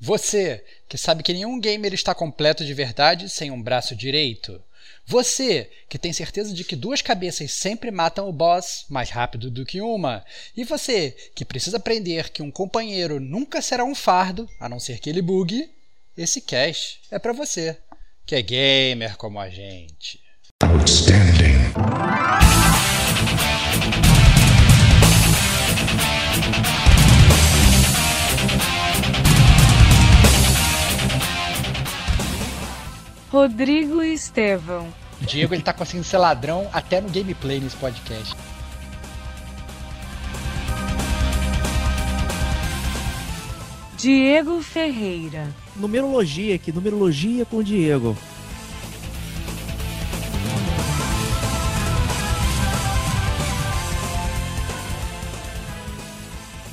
Você, que sabe que nenhum gamer está completo de verdade sem um braço direito. Você, que tem certeza de que duas cabeças sempre matam o boss mais rápido do que uma. E você, que precisa aprender que um companheiro nunca será um fardo, a não ser que ele bugue. Esse cast é para você, que é gamer como a gente. Outstanding. Rodrigo e Estevão. Diego ele tá conseguindo ser ladrão até no gameplay nesse podcast. Diego Ferreira. Numerologia aqui, numerologia com o Diego.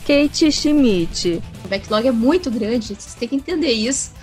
Kate Schmidt. O backlog é muito grande, vocês têm que entender isso.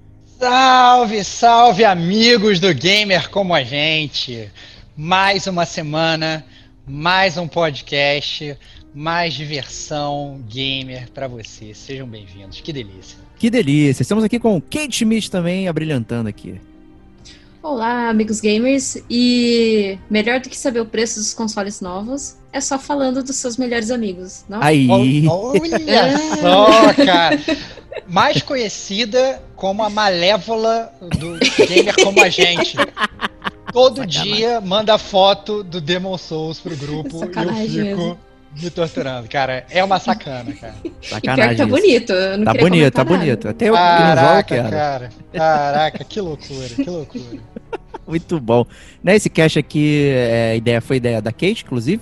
Salve, salve, amigos do Gamer como a gente! Mais uma semana, mais um podcast, mais diversão gamer para vocês. Sejam bem-vindos. Que delícia. Que delícia. Estamos aqui com Kate Schmidt também abrilhantando aqui. Olá, amigos gamers. E melhor do que saber o preço dos consoles novos é só falando dos seus melhores amigos, não? Aí. Olha só, cara mais conhecida como a malévola do gamer como a gente. Todo Sacanagem. dia manda foto do Demon Souls pro grupo Sacanagem e eu fico mesmo. me torturando. Cara, é uma sacana, cara. Sacanagem. tá bonito. tá bonito, tá nada. bonito. Até eu Caraca, que não cara. Caraca, que loucura, que loucura. Muito bom. Nesse cast aqui, é, a ideia foi ideia da Kate, inclusive,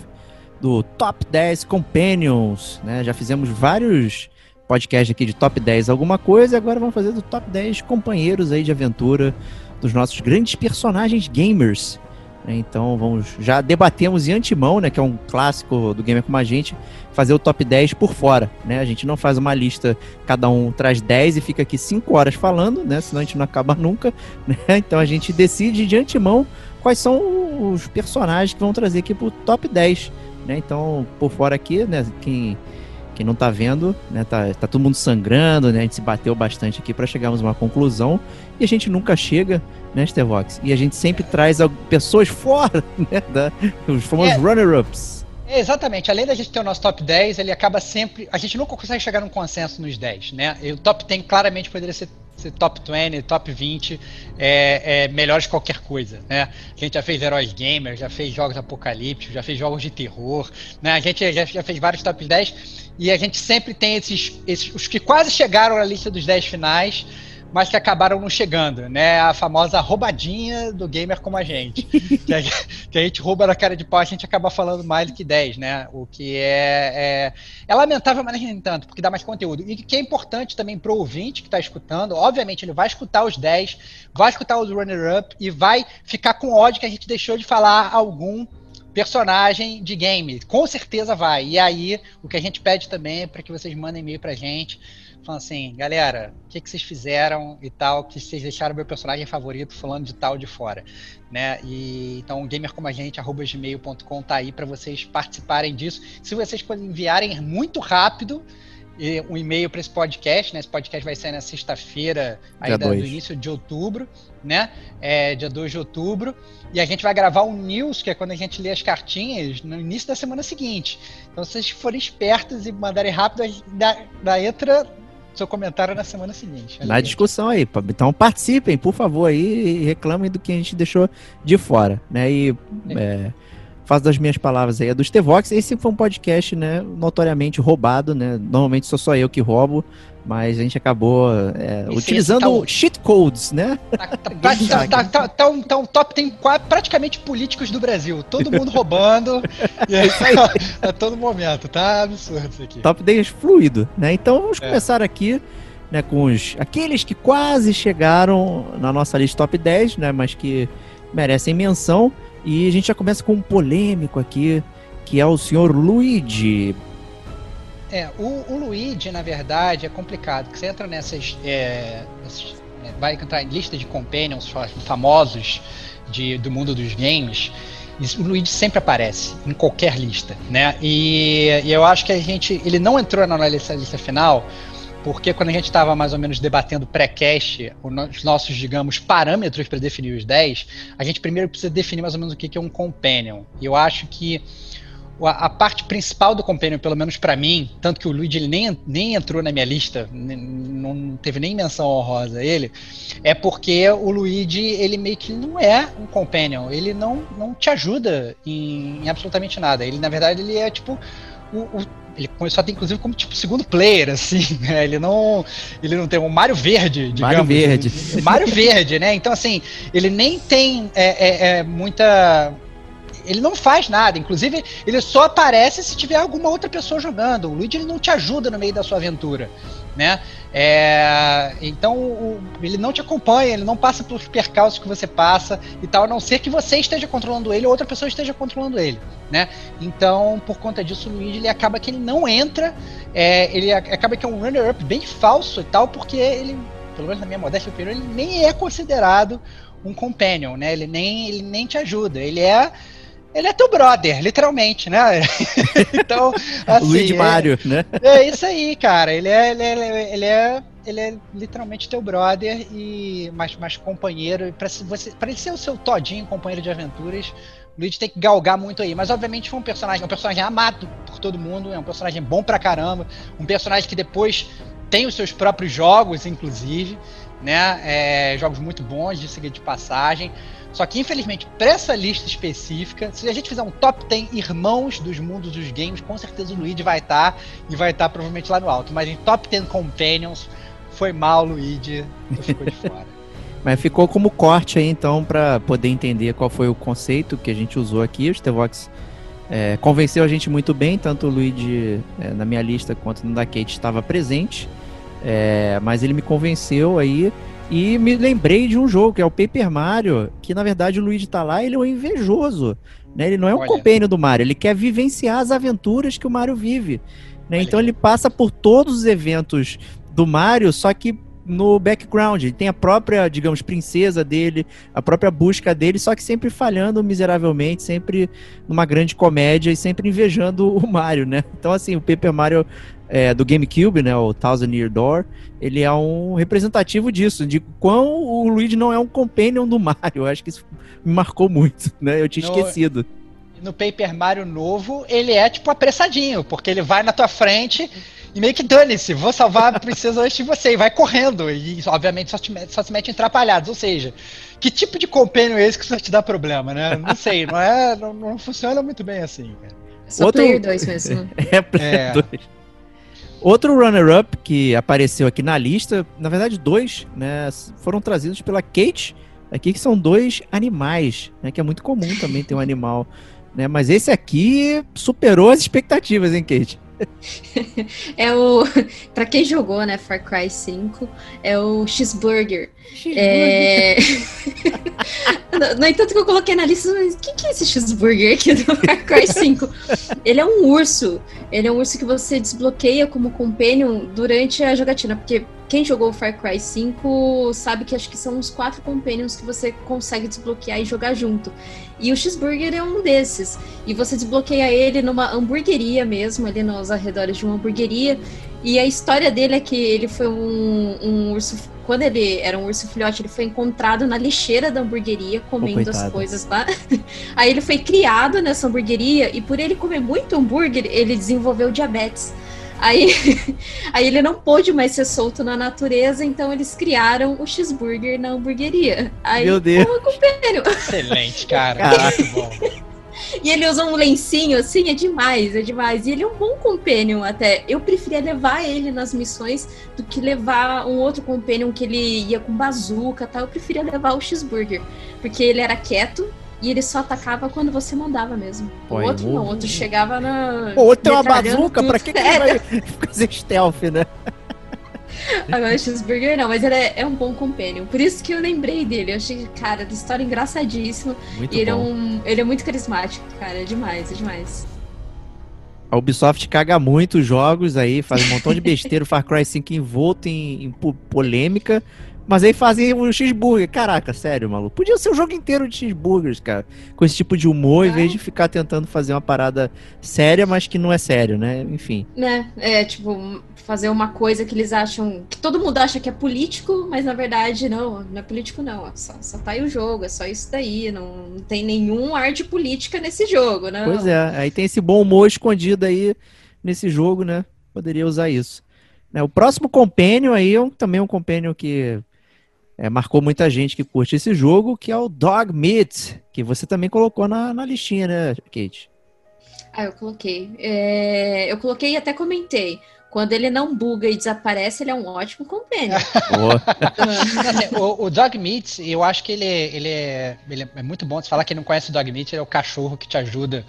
do Top 10 Companions. Né? Já fizemos vários podcast aqui de top 10 alguma coisa, e agora vamos fazer do top 10 companheiros aí de aventura dos nossos grandes personagens gamers. Né? Então vamos, já debatemos em antemão, né, que é um clássico do Gamer Como a Gente, fazer o top 10 por fora, né? A gente não faz uma lista, cada um traz 10 e fica aqui 5 horas falando, né? Senão a gente não acaba nunca, né? Então a gente decide de antemão quais são os personagens que vão trazer aqui pro top 10, né? Então, por fora aqui, né, quem quem não tá vendo, né, tá, tá todo mundo sangrando, né? A gente se bateu bastante aqui para chegarmos a uma conclusão e a gente nunca chega, né, Stevox? E a gente sempre traz pessoas fora, né, da, os famosos é. runner-ups. Exatamente. Além da gente ter o nosso top 10, ele acaba sempre. A gente nunca consegue chegar num consenso nos 10, né? E o top 10 claramente poderia ser top 20, top 20, é, é melhores que qualquer coisa, né? A gente já fez heróis gamers, já fez jogos apocalípticos, já fez jogos de terror, né? A gente já, já fez vários top 10 e a gente sempre tem esses, esses os que quase chegaram na lista dos 10 finais, mas que acabaram não chegando, né? A famosa roubadinha do gamer como a gente. que, a, que, a, gente rouba na cara de pau, a gente acaba falando mais do que 10, né? O que é, é, é lamentável, mas nem tanto, porque dá mais conteúdo. E que é importante também pro ouvinte que está escutando, obviamente ele vai escutar os 10, vai escutar os runner-up e vai ficar com ódio que a gente deixou de falar algum personagem de game. Com certeza vai. E aí, o que a gente pede também é para que vocês mandem e-mail pra gente. Falando assim, galera, o que, que vocês fizeram e tal, que vocês deixaram meu personagem favorito falando de tal de fora. Né? E, então, gamer como a gente, arroba gmail.com tá aí para vocês participarem disso. Se vocês enviarem muito rápido, um e-mail para esse podcast, né? Esse podcast vai sair na sexta-feira, aí do início de outubro, né? É, dia 2 de outubro. E a gente vai gravar um news, que é quando a gente lê as cartinhas, no início da semana seguinte. Então, se vocês forem espertos e mandarem rápido, da, da entra seu comentário na semana seguinte. Na discussão aí. Então participem, por favor, aí, e reclamem do que a gente deixou de fora, né? E é, faço das minhas palavras aí, é do Stevox. Esse foi um podcast, né, notoriamente roubado, né? Normalmente sou só eu que roubo, mas a gente acabou é, utilizando tá um- cheat codes, né? Tá, tá, tá, tá, tá, tá um, tá um top tem praticamente políticos do Brasil. Todo mundo roubando. e aí, a todo momento. Tá absurdo isso aqui. Top 10 fluido, né? Então vamos É. começar aqui, né, com os aqueles que quase chegaram na nossa lista top 10, né, mas que merecem menção. E a gente já começa com um polêmico aqui, que é o senhor Luigi. É, o, o Luigi, na verdade, é complicado, porque você entra nessas. é, nessas- né, vai entrar em lista de companions fa- famosos de, do mundo dos games. O Luigi sempre aparece em qualquer lista, né? E, e eu acho que a gente. Ele não entrou na lista, lista final, porque quando a gente estava mais ou menos debatendo pré-cast, os nossos, digamos, parâmetros para definir os 10, a gente primeiro precisa definir mais ou menos o que é um companion. E eu acho que a, parte principal do Companion, pelo menos pra mim, tanto que o Luigi ele nem, nem entrou na minha lista, não teve nem menção honrosa a ele, é porque o Luigi, ele meio que não é um Companion, ele não, não te ajuda em, em absolutamente nada. Ele, na verdade, ele é tipo o, o- ele começou a ter, inclusive, como tipo segundo player, assim, né? Ele não. Ele não tem um Mario Verde, digamos. Mario Verde. Ele- Mario Verde, né? Então, assim, ele nem tem é, é, é, muita. Ele não faz nada, inclusive ele só aparece se tiver alguma outra pessoa jogando. O Luigi ele não te ajuda no meio da sua aventura, né? É, então o- ele não te acompanha, ele não passa pelos percalços que você passa e tal, a não ser que você esteja controlando ele ou outra pessoa esteja controlando ele, né? Então por conta disso o Luigi ele acaba que ele não entra, é, ele acaba que é um runner-up bem falso e tal, porque ele, pelo menos na minha modéstia opinião, ele nem é considerado um companion, né? Ele nem, ele nem te ajuda, ele é ele é teu brother, literalmente, né? então, assim, Luigi é- Mario, né? é isso aí, cara. Ele é, ele é, ele é, ele é literalmente teu brother e mais, mais companheiro. Se você, pra ele ser o seu todinho, companheiro de aventuras, o Luigi tem que galgar muito aí. Mas obviamente foi um personagem, é um personagem amado por todo mundo, é um personagem bom pra caramba, um personagem que depois tem os seus próprios jogos, inclusive, né? É, jogos muito bons de seguir de passagem. Só que, infelizmente, para essa lista específica, se a gente fizer um top 10 irmãos dos mundos dos games, com certeza o Luigi vai estar e vai estar provavelmente lá no alto. Mas em top 10 companions, foi mal, Luigi, tu ficou de fora. Mas ficou como corte aí, então, pra poder entender qual foi o conceito que a gente usou aqui. O Stevox é, convenceu a gente muito bem, tanto o Luigi é, na minha lista quanto no da Kate estava presente. É, mas ele me convenceu aí e me lembrei de um jogo que é o Paper Mario, que na verdade o Luigi tá lá, ele é um invejoso. Né? Ele não é um Olha. compênio do Mario, ele quer vivenciar as aventuras que o Mario vive. Né? Então ele passa por todos os eventos do Mario, só que no background. Ele tem a própria, digamos, princesa dele, a própria busca dele, só que sempre falhando miseravelmente, sempre numa grande comédia e sempre invejando o Mario, né? Então, assim, o Paper Mario é, do GameCube, né, o Thousand Year Door, ele é um representativo disso, de quão o Luigi não é um companion do Mario. Eu acho que isso me marcou muito, né? Eu tinha No- esquecido. No Paper Mario novo, ele é tipo apressadinho, porque ele vai na tua frente e meio que dane-se, vou salvar a princesa antes de você, e vai correndo. E obviamente só, te mete- só se mete em atrapalhados. Ou seja, que tipo de companion é esse que só te dá problema, né? Não sei, não é. Não, não funciona muito bem assim, cara. Só Outro- Player 2 mesmo. É, Play É. 2. Outro runner-up que apareceu aqui na lista, na verdade dois, né, foram trazidos pela Kate, aqui que são dois animais, né, que é muito comum também ter um animal, né, mas esse aqui superou as expectativas, hein, Kate? É o. Pra quem jogou, né, Far Cry 5, é o Cheeseburger. É... no, no entanto, que eu coloquei na lista, mas o que, que é esse cheeseburger aqui do Far Cry 5? Ele é um urso. Ele é um urso que você desbloqueia como companion durante a jogatina. Porque quem jogou Far Cry 5 sabe que acho que são uns quatro companions que você consegue desbloquear e jogar junto. E o cheeseburger é um desses. E você desbloqueia ele numa hamburgueria mesmo, ali nos arredores de uma hamburgueria. E a história dele é que ele foi um, um urso. Quando ele era um urso filhote, ele foi encontrado na lixeira da hamburgueria, comendo as coitado. coisas lá. Aí ele foi criado nessa hamburgueria e por ele comer muito hambúrguer, ele desenvolveu diabetes. Aí, aí ele não pôde mais ser solto na natureza, então eles criaram o cheeseburger na hamburgueria. Aí, Meu Deus. compênio. Excelente, cara. Caraca. Bom. E ele usa um lencinho assim, é demais, é demais. E ele é um bom companion até. Eu preferia levar ele nas missões do que levar um outro companion que ele ia com bazuca tal. Eu preferia levar o cheeseburger. Porque ele era quieto, e ele só atacava quando você mandava mesmo. Pô, o outro não, o outro chegava na. Pô, outro tem uma bazuca, tudo. pra que, que ele vai fazer stealth, né? Agora, cheeseburger não, mas ele é, é um bom companion. Por isso que eu lembrei dele. Eu achei, cara, da história engraçadíssima. Muito e ele é, bom. um, ele é muito carismático, cara. É demais, é demais. A Ubisoft caga muito os jogos aí, faz um montão de besteira, o Far Cry 5 envolto em, em po- polêmica, mas aí fazem um cheeseburger. Caraca, sério, maluco. Podia ser o jogo inteiro de cheeseburgers, cara. Com esse tipo de humor, em Ah. vez de ficar tentando fazer uma parada séria, mas que não é sério, né? Enfim. Né? É, tipo, fazer uma coisa que eles acham. que todo mundo acha que é político, mas na verdade não, não é político, não. Só, só tá aí o jogo, é só isso daí. Não, não tem nenhum ar de política nesse jogo, né? Pois é, aí tem esse bom humor escondido aí nesse jogo, né? Poderia usar isso. Né, o próximo Companion aí é um- também um Companion que é, marcou muita gente que curte esse jogo, que é o Dog Meat, que você também colocou na, na listinha, né, Kate? Ah, eu coloquei. É, eu coloquei e até comentei. Quando ele não buga e desaparece, ele é um ótimo. Assim, o, o Dog Meat, eu acho que ele, é- ele, é, ele é muito bom. Você falar que não conhece o Dog Meat, ele é o cachorro que te ajuda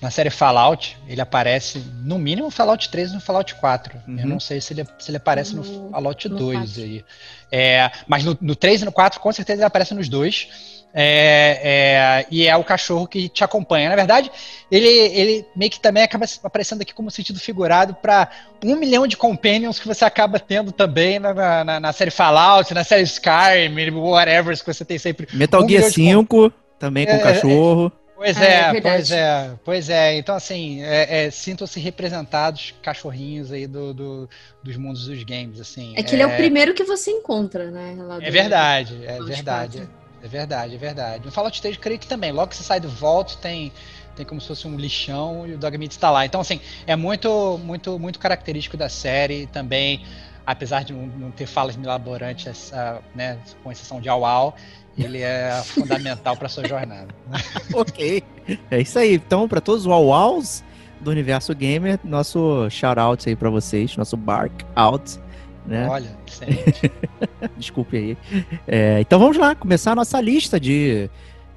na série Fallout. Ele aparece no mínimo no Fallout 3 e no Fallout 4. Eu Uhum. não sei se ele, se ele aparece no, No- Fallout no 2 quatro. aí. É, mas no, no 3 e no 4, com certeza ele aparece nos dois. É, é, e é o cachorro que te acompanha. Na verdade, ele, ele meio que também acaba aparecendo aqui como sentido figurado para um milhão de companions que você acaba tendo também na, na, na série Fallout, na série Skyrim, whatever, que você tem sempre. Metal Um Gear milhão de 5, também com É, cachorro. Pois Ah, é é, verdade. pois é, pois é. Então, assim, é, é, sintam-se representados cachorrinhos aí do, do- dos mundos dos games, assim. É que ele é o primeiro que você encontra, né? lá É do- verdade, é verdade. 4. É verdade, é verdade. No Fallout 3, eu creio que também. Logo que você sai do Vault, tem, tem como se fosse um lixão e o Dogmeat está lá. Então, assim, é muito, muito, muito característico da série também. Apesar de não, ter falas milaborantes, né, com exceção de Au Au, ele é fundamental para sua jornada. ok. É isso aí. Então, para todos os Wawaus do universo gamer, nosso shout-out aí para vocês, nosso bark out, né? Olha, excelente. Desculpe aí. É, então vamos lá, começar a nossa lista de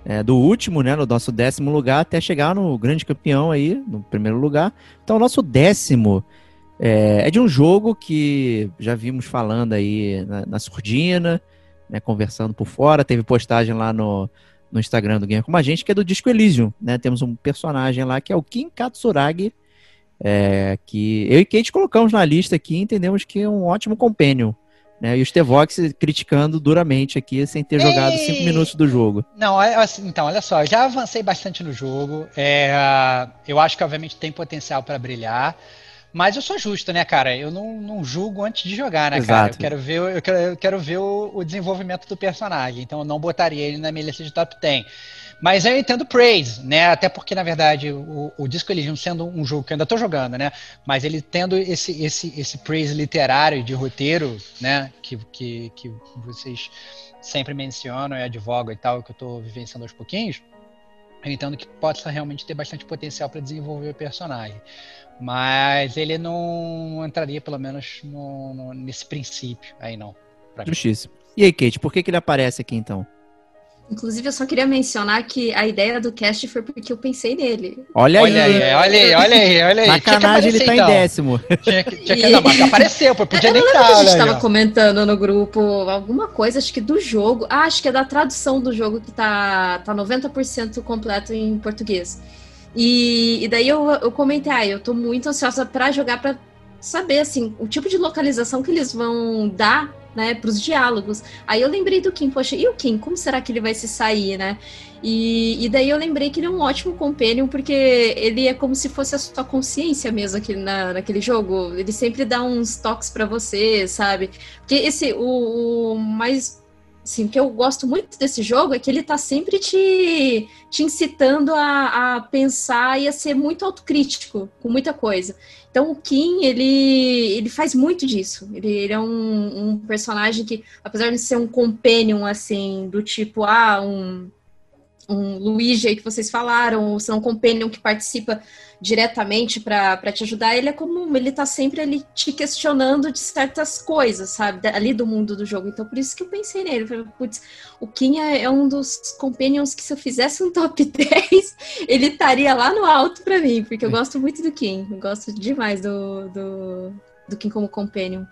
é, do último, né, no nosso décimo lugar, até chegar no grande campeão aí, no primeiro lugar. Então, o nosso décimo é, é de um jogo que já vimos falando aí na, na surdina, né, conversando por fora. Teve postagem lá no, no Instagram do Gamer Como a Gente, que é do Disco Elysium, né? Temos um personagem lá que é o Kin Katsuragi, é, que eu e Kate colocamos na lista aqui e entendemos que é um ótimo companion. Né? E o Stevox criticando duramente aqui, sem ter jogado Ei! cinco minutos do jogo. Não, é assim, então, olha só, eu já avancei bastante no jogo. é, eu acho que, obviamente, tem potencial para brilhar. Mas eu sou justo, né, cara? Eu não, não julgo antes de jogar, né, cara? Exato. Eu quero ver, eu quero, eu quero ver o, o desenvolvimento do personagem. Então eu não botaria ele na minha lista de top 10. Mas eu entendo praise, né? Até porque, na verdade, o, o Disco Elysium sendo um jogo que eu ainda tô jogando, né? Mas ele tendo esse, esse, esse praise literário de roteiro, né? Que, que, que vocês sempre mencionam e advogam e tal, que eu tô vivenciando aos pouquinhos. Eu entendo que possa realmente ter bastante potencial para desenvolver o personagem. Mas ele não entraria, pelo menos, no- no- nesse princípio aí, não. Justiça. E aí, Kate, por que, que ele aparece aqui então? Inclusive, eu só queria mencionar que a ideia do cast foi porque eu pensei nele. Olha, Olha aí, aí, olha aí, olha aí, olha aí. sacanagem, ele tá em aparecer, décimo. então. Tinha que, tinha que não, mas apareceu, pô, podia Eu nem estar, que a gente olha aí, tava ó. comentando no grupo alguma coisa, acho que do jogo. Ah, acho que é da tradução do jogo que tá, tá 90% completo em português. E, e daí eu, eu comentei, ah, eu tô muito ansiosa pra jogar, pra saber, assim, o tipo de localização que eles vão dar, né, pros diálogos. Aí eu lembrei do Kim, poxa, e o Kim, como será que ele vai se sair, né? E, e daí eu lembrei que ele é um ótimo companion, porque ele é como se fosse a sua consciência mesmo aqui na, naquele jogo. Ele sempre dá uns toques pra você, sabe? Porque esse, o, o mais. Assim, que eu gosto muito desse jogo é que ele tá sempre te, te incitando a, a pensar e a ser muito autocrítico com muita coisa. Então o Kim, ele, ele faz muito disso. Ele, ele é um, um personagem que, apesar de ser um companion, assim, do tipo, ah, um um Luigi aí que vocês falaram, ou se não um companion que participa diretamente para te ajudar, ele é como ele tá sempre ali te questionando de certas coisas, sabe? Ali do mundo do jogo. Então por isso que eu pensei nele. Falei, putz, o Kim é, é, um dos companions que se eu fizesse um top 10, ele estaria lá no alto para mim, porque eu gosto muito do Kim. Eu gosto demais do, do, do Kim como companion.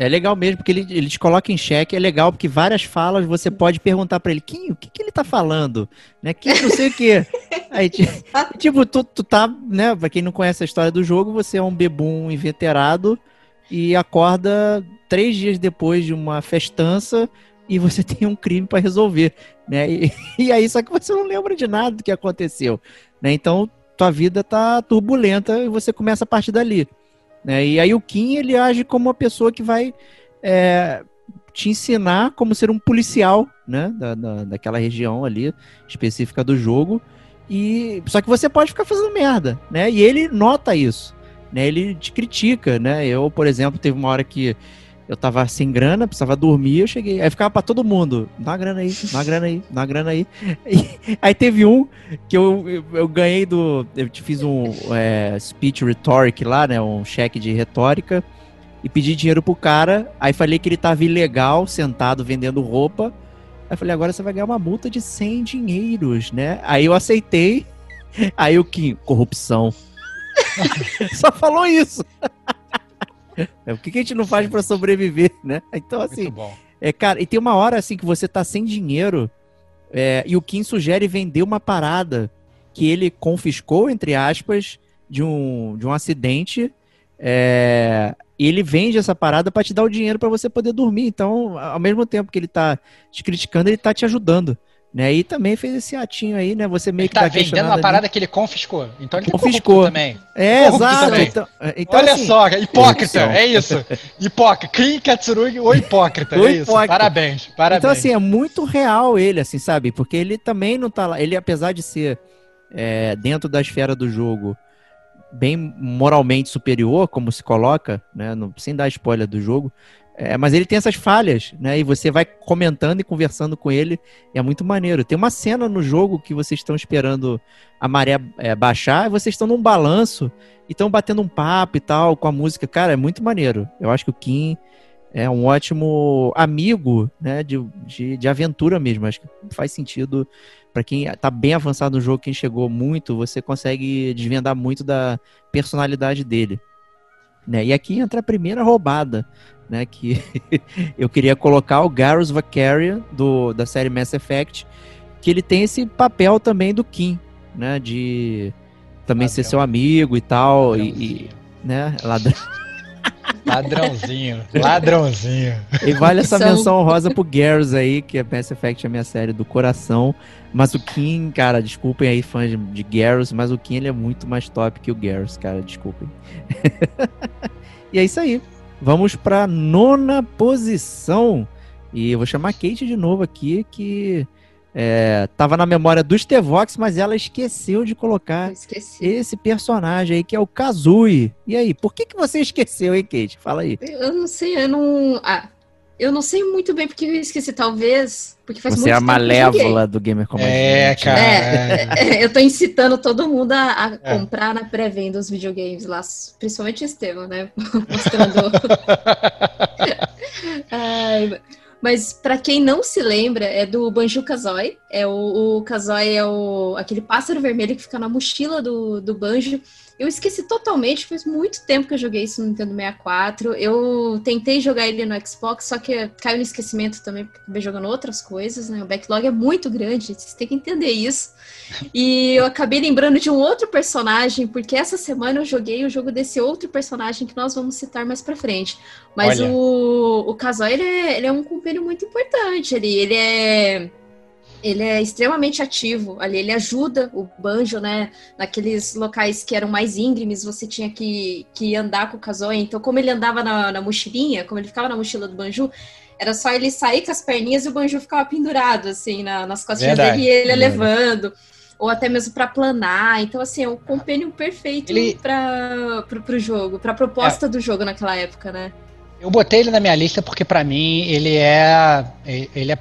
É legal mesmo, porque ele, ele te coloca em xeque. É legal, porque várias falas você pode perguntar para ele, Kim, o que, que ele tá falando? Né? Kim, não sei o quê. Aí, tipo, tu, tu tá, né? Pra quem não conhece a história do jogo, você é um bebum inveterado e acorda três dias depois de uma festança e você tem um crime para resolver, né? E, e, aí, só que você não lembra de nada do que aconteceu, né? Então, tua vida tá turbulenta e você começa a partir dali. Né? E aí o Kim ele age como uma pessoa que vai é, te ensinar como ser um policial né? Da, da, daquela região ali específica do jogo. E só que você pode ficar fazendo merda, né? E ele nota isso, né? Ele te critica, né? Eu, por exemplo, teve uma hora que eu tava sem grana, precisava dormir, eu cheguei. Aí ficava pra todo mundo: dá grana aí, dá grana aí, dá grana aí. E, aí teve um que eu, eu, eu, ganhei do. Eu fiz um é, speech rhetoric lá, né? Um cheque de retórica. E pedi dinheiro pro cara. Aí falei que ele tava ilegal, sentado vendendo roupa. Aí falei: agora você vai ganhar uma multa de 100 dinheiros, né? Aí eu aceitei. Aí o que? Corrupção. Só falou isso. É, o que, que a gente não faz para sobreviver, né? Então, assim. É, cara, e tem uma hora assim que você tá sem dinheiro é, e o Kim sugere vender uma parada que ele confiscou, entre aspas, de um, de um acidente. É, e ele vende essa parada para te dar o dinheiro para você poder dormir. Então, ao mesmo tempo que ele tá te criticando, ele tá te ajudando. Né? E também fez esse atinho aí, né? Você meio ele que tá, tá vendendo uma parada que ele confiscou. Então ele tá confiscou também. É, exato. Também. Então, então, Olha assim, só, hipócrita, é isso. Hipócrita. Kim Katsurugi, o hipócrita, o é isso. Hipócrita. Parabéns, parabéns. Então assim, é muito real ele, assim, sabe? Porque ele também não tá lá. Ele, apesar de ser é, dentro da esfera do jogo bem moralmente superior, como se coloca, né? No, sem dar spoiler do jogo, é, mas ele tem essas falhas, né? E você vai comentando e conversando com ele, é muito maneiro. Tem uma cena no jogo que vocês estão esperando a maré é, baixar, e vocês estão num balanço e estão batendo um papo e tal com a música. Cara, é muito maneiro. Eu acho que o Kim é um ótimo amigo, né? De, de, de aventura mesmo. Acho que faz sentido para quem tá bem avançado no jogo, quem chegou muito, você consegue desvendar muito da personalidade dele. Né? E aqui entra a primeira roubada né? Que eu queria colocar o Garrus Vakarian do, da série Mass Effect, que ele tem esse papel também do Kim, né? De também Ladrão. ser seu amigo e tal, e, e, né? Ladrão. Ladrãozinho, ladrãozinho. E vale essa menção rosa pro Garrus aí, que é Mass Effect é a minha série do coração. Mas o Kim, cara, desculpem aí fãs de, de Garrus, mas o Kim ele é muito mais top que o Garrus, cara, desculpem. e é isso aí. Vamos para nona posição. E eu vou chamar a Kate de novo aqui, que é, tava na memória dos Tevox, mas ela esqueceu de colocar esse personagem aí, que é o Kazui. E aí, por que, que você esqueceu, hein, Kate? Fala aí. Eu não sei, eu não. Ah, eu não sei muito bem porque eu esqueci, talvez. Porque faz Você muito é a malévola do Gamer como É, cara. É, é, eu tô incitando todo mundo a, a é. comprar na pré-venda os videogames lá, principalmente o Estevam, né? Mostrando. Ai, mas para quem não se lembra, é do Banjo Kazooie. É o, o Kazooie é o, aquele pássaro vermelho que fica na mochila do, do Banjo. Eu esqueci totalmente, faz muito tempo que eu joguei isso no Nintendo 64. Eu tentei jogar ele no Xbox, só que caiu no esquecimento também, porque acabei jogando outras coisas, né? O backlog é muito grande, vocês têm que entender isso. E eu acabei lembrando de um outro personagem, porque essa semana eu joguei o jogo desse outro personagem que nós vamos citar mais pra frente. Mas Olha. o, o Kazuha, ele é, ele é um companheiro muito importante ali. Ele é ele é extremamente ativo ali, ele ajuda o Banjo, né? Naqueles locais que eram mais íngremes, você tinha que, que andar com o Kazoe. Então, como ele andava na, na mochilinha, como ele ficava na mochila do Banjo, era só ele sair com as perninhas e o Banjo ficava pendurado, assim, na, nas costas dele e ele levando. Ou até mesmo para planar. Então, assim, é um compêndio perfeito ele... para o jogo, para a proposta é. do jogo naquela época, né? Eu botei ele na minha lista porque, para mim, ele é. Ele é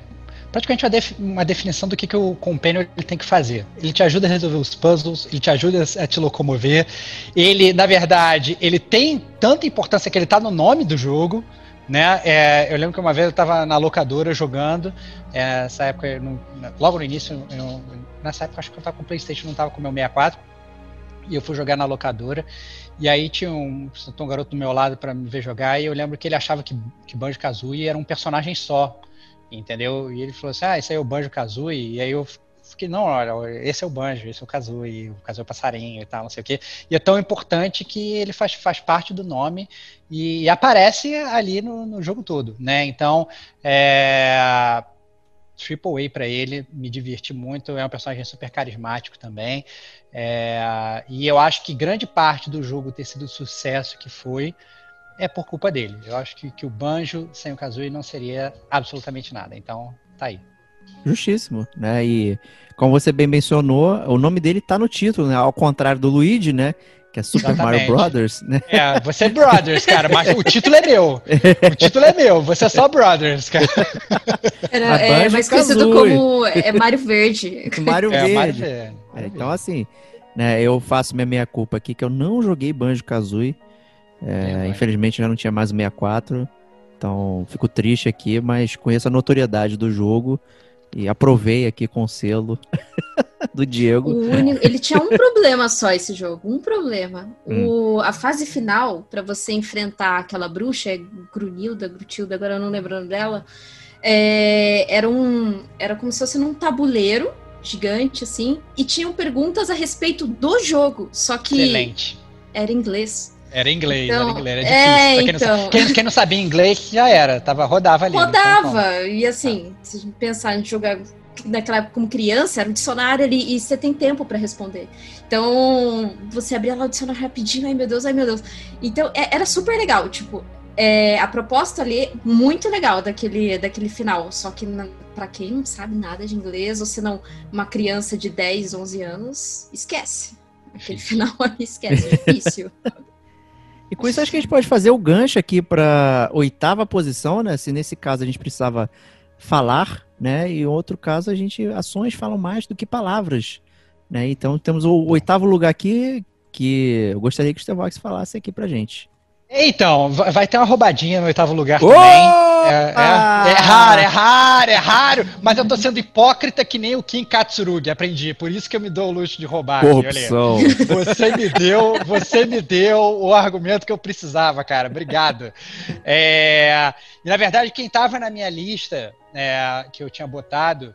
praticamente uma, def, uma definição do que, que o Companion ele tem que fazer. Ele te ajuda a resolver os puzzles, ele te ajuda a te locomover. Ele, na verdade, ele tem tanta importância que ele está no nome do jogo. Né? É, eu lembro que uma vez eu estava na locadora jogando, é, essa época, no, logo no início, eu, nessa época acho que eu estava com o Playstation, não estava com o meu 64, e eu fui jogar na locadora, e aí tinha um, um garoto do meu lado para me ver jogar, e eu lembro que ele achava que, que Banjo-Kazooie era um personagem só, entendeu? E ele falou assim, ah, esse aí é o Banjo-Kazooie, e aí eu fiquei, não, olha, esse é o Banjo, esse é o Kazooie, o Kazooie é o passarinho e tal, não sei o quê. E é tão importante que ele faz, faz parte do nome e, e aparece ali no, no, jogo todo, né? Então, é, Triple A para ele, me diverti muito, é um personagem super carismático também. É, e eu acho que grande parte do jogo ter sido o sucesso que foi é por culpa dele. Eu acho que, que o Banjo sem o Kazooie não seria absolutamente nada. Então, tá aí. Justíssimo, né? E como você bem mencionou, o nome dele tá no título, né? Ao contrário do Luigi, né? Que é Super Exatamente. Mario Brothers, né? É, você é Brothers, cara, mas o título é meu. O título é meu, você é só Brothers, cara. Era, é mais conhecido como é Mario Verde. Mario é, Verde. Mario Verde. É, então, assim, né, eu faço minha meia-culpa aqui, que eu não joguei Banjo-Kazooie. É, infelizmente já não tinha mais o 64. Então, fico triste aqui, mas conheço a notoriedade do jogo. E aprovei aqui com o selo do Diego. Único, ele tinha um problema só esse jogo, um problema. Hum. O, a fase final, para você enfrentar aquela bruxa, é Grunilda, Grutilda, agora eu não lembrando dela, é, era um. Era como se fosse num tabuleiro gigante, assim, e tinham perguntas a respeito do jogo. Só que Excelente. era em inglês. Era inglês, então, era inglês, era difícil. É, quem, então... não, quem, quem, não sabia inglês já era, tava, rodava ali. Rodava, e assim, se a gente pensar em jogar naquela época como criança, era um dicionário ali e você tem tempo para responder. Então, você abria lá o dicionário rapidinho, ai meu Deus, ai meu Deus. Então, é, era super legal, tipo, é, a proposta ali, muito legal daquele, daquele final. Só que para quem não sabe nada de inglês, ou se não, uma criança de 10, 11 anos, esquece. Aquele final ali, esquece, é difícil. E com isso acho que a gente pode fazer o gancho aqui para oitava posição, né? Se nesse caso a gente precisava falar, né? E outro caso a gente ações falam mais do que palavras, né? Então temos o oitavo lugar aqui que eu gostaria que o Stevox falasse aqui pra gente. Então, vai ter uma roubadinha no oitavo lugar também. É, é, é, raro, é raro, é raro. Mas eu tô sendo hipócrita que nem o Kim Katsurugi, aprendi. Por isso que eu me dou o luxo de roubar. Corrupção. Aqui, você me deu, você me deu o argumento que eu precisava, cara. Obrigado. É, e na verdade, quem tava na minha lista é, que eu tinha botado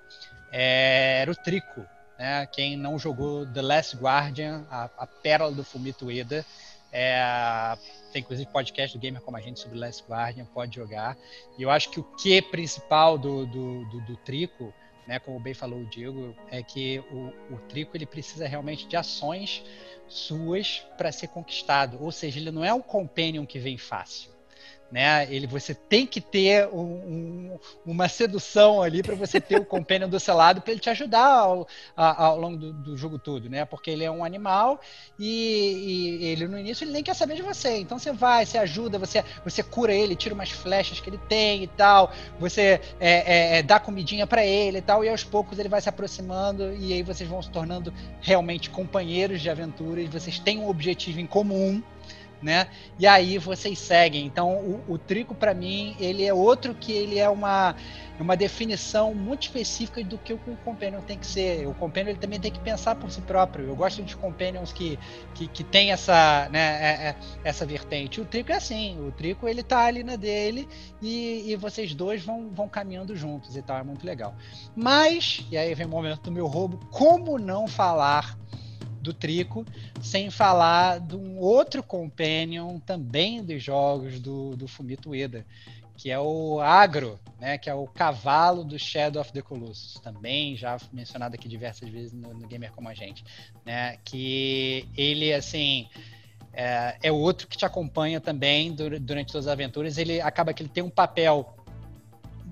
é, era o Trico. Né? Quem não jogou The Last Guardian, a, a pérola do Fumito Ueda. É, tem inclusive podcast do Gamer como a gente sobre Last Guardian, pode jogar. E eu acho que o que principal do, do, do, do Trico, né, como bem falou o Diego, é que o, o Trico ele precisa realmente de ações suas para ser conquistado. Ou seja, ele não é um companion que vem fácil né? Ele você tem que ter um, um, uma sedução ali para você ter o companion do seu lado para ele te ajudar ao, ao longo do, do, jogo todo, né? Porque ele é um animal e, e, ele no início ele nem quer saber de você. Então você vai, você ajuda, você você cura ele, tira umas flechas que ele tem e tal. Você é, é, é dá comidinha para ele e tal e aos poucos ele vai se aproximando e aí vocês vão se tornando realmente companheiros de aventura e vocês têm um objetivo em comum né? E aí vocês seguem. Então o, o trico para mim ele é outro que ele é uma uma definição muito específica do que o companion tem que ser. O companion ele também tem que pensar por si próprio. Eu gosto de companions que que, que tem essa né é, é, essa vertente. O trico é assim. O trico ele tá ali na dele e, e vocês dois vão vão caminhando juntos e tal. É muito legal. Mas e aí vem o momento do meu roubo. Como não falar do Trico, sem falar de um outro companion também dos jogos do, do Fumito Ueda, que é o Agro, né, que é o cavalo do Shadow of the Colossus, também já mencionado aqui diversas vezes no, no Gamer Como a Gente, né, que ele, assim, é, é outro que te acompanha também durante todas as aventuras, ele acaba que ele tem um papel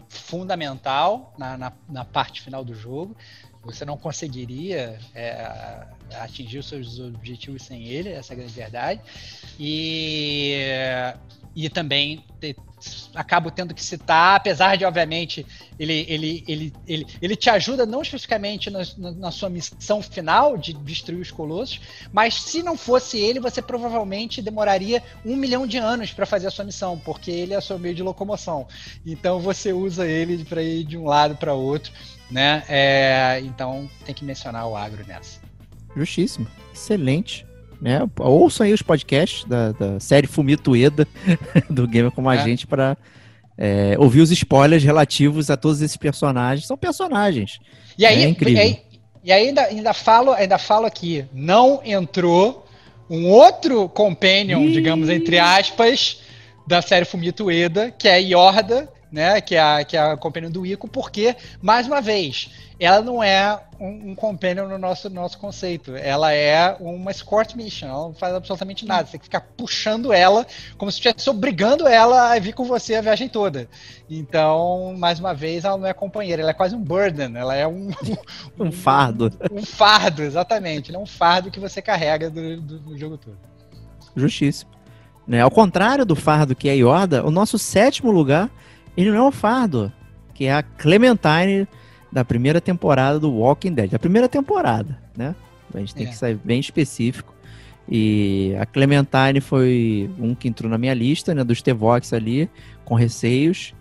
fundamental na, na, na parte final do jogo, você não conseguiria é, atingir os seus objetivos sem ele, essa é a grande verdade. E e também te, acabo tendo que citar, apesar de, obviamente, ele, ele, ele, ele, ele te ajuda não especificamente na, na, na, sua missão final de destruir os colossos, mas se não fosse ele, você provavelmente demoraria um milhão de anos para fazer a sua missão, porque ele é o seu meio de locomoção. Então você usa ele para ir de um lado para outro, né? É, então tem que mencionar o agro nessa. Justíssimo. Excelente. Né? Ouçam aí os podcasts da, da série Fumito Eda do Gamer Como a é. Gente para é, ouvir os spoilers relativos a todos esses personagens. São personagens. E aí, é incrível. E aí, e aí ainda, ainda, falo, ainda falo aqui, não entrou um outro companion, Ih. digamos, entre aspas, da série Fumito Eda, que é Yorda, né? Que é a, que é a companion do Ico, porque, mais uma vez, ela não é um, um companion no nosso, nosso conceito. Ela é uma escort mission. Ela não faz absolutamente nada. Você tem que ficar puxando ela, como se estivesse obrigando ela a vir com você a viagem toda. Então, mais uma vez, ela não é companheira. Ela é quase um burden. Ela é um... um, um fardo. Um, fardo, exatamente. Ela é um fardo que você carrega do, do, do jogo todo. Justíssimo. Né? Ao contrário do fardo que é a Yorda, o nosso sétimo lugar, ele não é um fardo, que é a Clementine da primeira temporada do Walking Dead. A primeira temporada, né? A gente tem é. que ser bem específico. E a Clementine foi um que entrou na minha lista, né? Dos T-Vox ali, com receios.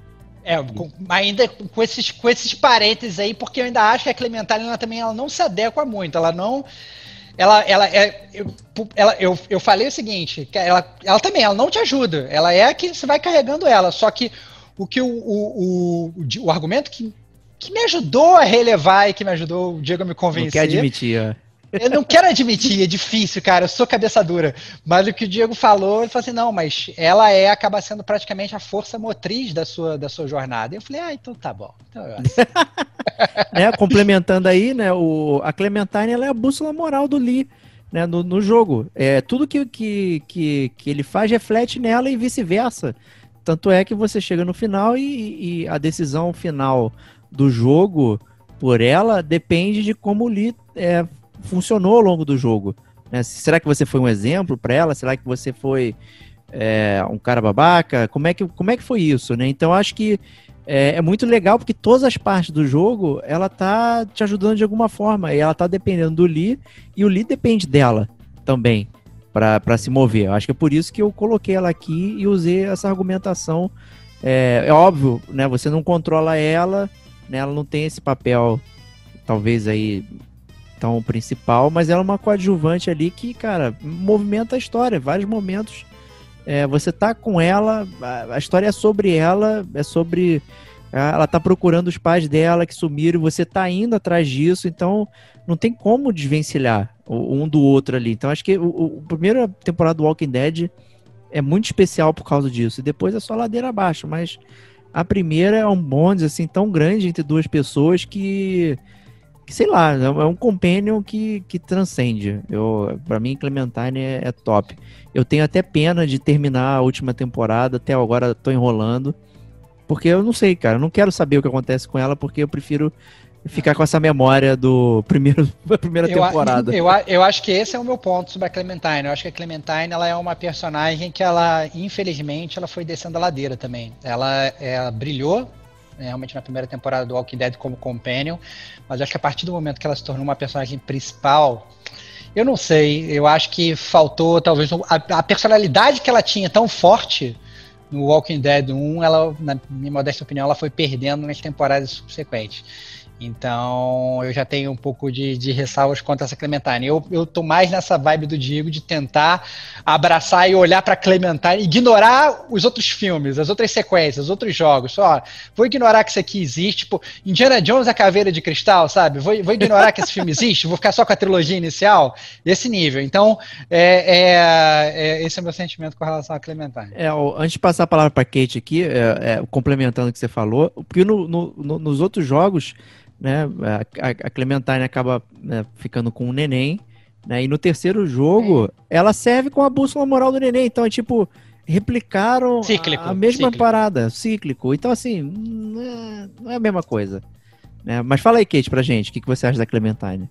É, com, ainda com esses, com esses parênteses aí, porque eu ainda acho que a Clementine ela também ela não se adequa muito. Ela não. Ela, ela, é, eu, ela, eu, eu falei o seguinte, que ela, ela também, ela não te ajuda. Ela é a que você vai carregando ela. Só que o que o, o, o, o argumento que que me ajudou a relevar e que me ajudou o Diego a me convencer. Não quer admitir, ó. Eu não quero admitir, é difícil, cara. Eu sou cabeça dura. Mas o que o Diego falou, ele falou assim: não, mas ela é, acaba sendo praticamente a força motriz da sua, da sua jornada. Eu falei, ah, então tá bom. Então é, complementando aí, né? O, a Clementine ela é a bússola moral do Lee. Né, no, no jogo. É, tudo que, que, que, que ele faz reflete nela e vice-versa. Tanto é que você chega no final e, e a decisão final do jogo por ela depende de como o Lee é, funcionou ao longo do jogo. Né? Será que você foi um exemplo para ela? Será que você foi é, um cara babaca? Como é que, como é que foi isso? Né? Então acho que é, é, muito legal porque todas as partes do jogo ela tá te ajudando de alguma forma e ela tá dependendo do Lee e o Lee depende dela também para se mover. Acho que é por isso que eu coloquei ela aqui e usei essa argumentação. É, é óbvio, né? Você não controla ela, né? Ela não tem esse papel, talvez aí tão principal, mas ela é uma coadjuvante ali que, cara, movimenta a história. Vários momentos é, você tá com ela, a, a, história é sobre ela, é sobre. Ela tá procurando os pais dela que sumiram, você tá indo atrás disso, então não tem como desvencilhar um do outro ali. Então acho que o, o temporada do Walking Dead é muito especial por causa disso. E depois é só ladeira abaixo, mas a primeira é um bonde, assim, tão grande entre duas pessoas que, que sei lá, é um companion que, que transcende. Eu, pra mim, Clementine é, é top. Eu tenho até pena de terminar a última temporada, até agora tô enrolando. Porque eu não sei, cara, eu não quero saber o que acontece com ela, porque eu prefiro ficar com essa memória do primeiro, da primeira eu, temporada. Eu, eu acho que esse é o meu ponto sobre a Clementine. Eu acho que a Clementine ela é uma personagem que ela, infelizmente, ela foi descendo a ladeira também. Ela, ela brilhou né, realmente na primeira temporada do Walking Dead como companion, mas acho que a partir do momento que ela se tornou uma personagem principal, eu não sei, eu acho que faltou talvez a, a personalidade que ela tinha tão forte no Walking Dead 1, ela, na minha modesta opinião, ela foi perdendo nas temporadas subsequentes. Então, eu já tenho um pouco de, de ressalvas contra essa Clementine. Eu, eu tô mais nessa vibe do Diego de tentar abraçar e olhar para Clementine, ignorar os outros filmes, as outras sequências, os outros jogos. Só, vou ignorar que isso aqui existe. Tipo, Indiana Jones a Caveira de Cristal, sabe? Vou, vou ignorar que esse filme existe, vou ficar só com a trilogia inicial, desse nível. Então, é, é, é, esse é o meu sentimento com relação a Clementine. É, antes de passar a palavra para Kate aqui, é, é, complementando o que você falou, porque no, no, no, nos outros jogos né? A, a Clementine acaba né, ficando com o neném, né? E no terceiro jogo, é. ela serve com a bússola moral do neném. Então é tipo, replicaram cíclico, a, mesma cíclico. parada, cíclico. Então, assim, não é, não é a mesma coisa. Né? Mas fala aí, Kate, pra gente, o que, que você acha da Clementine?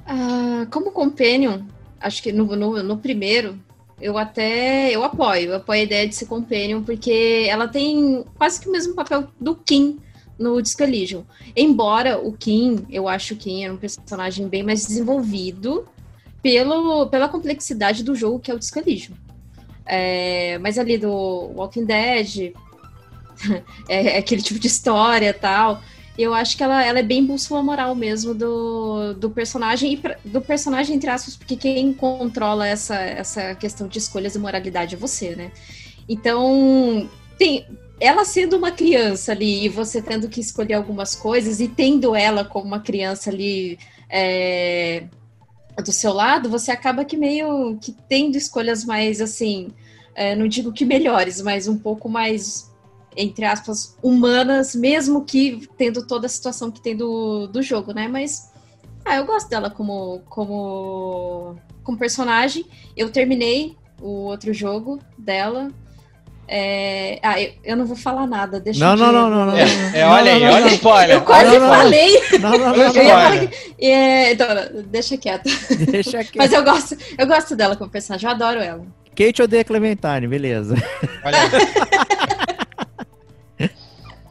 Uh, como companion, acho que no, no, no primeiro, eu até eu apoio, eu apoio a ideia de ser companion, porque ela tem quase que o mesmo papel do Kim no Disco Elysium. Embora o Kim, eu acho o Kim era um personagem bem mais desenvolvido pelo, pela complexidade do jogo que é o Disco Elysium. É, mas ali do Walking Dead, é, é aquele tipo de história tal. Eu acho que ela, ela é bem bússola moral mesmo do, do personagem, e pra, do personagem, entre aspas, porque quem controla essa, essa questão de escolhas e moralidade é você, né? Então, tem, ela sendo uma criança ali e você tendo que escolher algumas coisas e tendo ela como uma criança ali é, do seu lado, você acaba que meio que tendo escolhas mais assim, é, não digo que melhores, mas um pouco mais entre aspas, humanas, mesmo que tendo toda a situação que tem do, do jogo, né? Mas ah, eu gosto dela como, como, como personagem. Eu terminei o outro jogo dela. É... Ah, eu, eu, não vou falar nada. Deixa não, não, não, não, não, é, é, olha aí, olha o spoiler. Eu quase não, falei. Não, não, não. não, é, então, deixa quieto. Deixa quieto. Mas eu gosto, eu gosto dela como personagem, eu adoro ela. Kate odeia Clementine, beleza. Olha aí.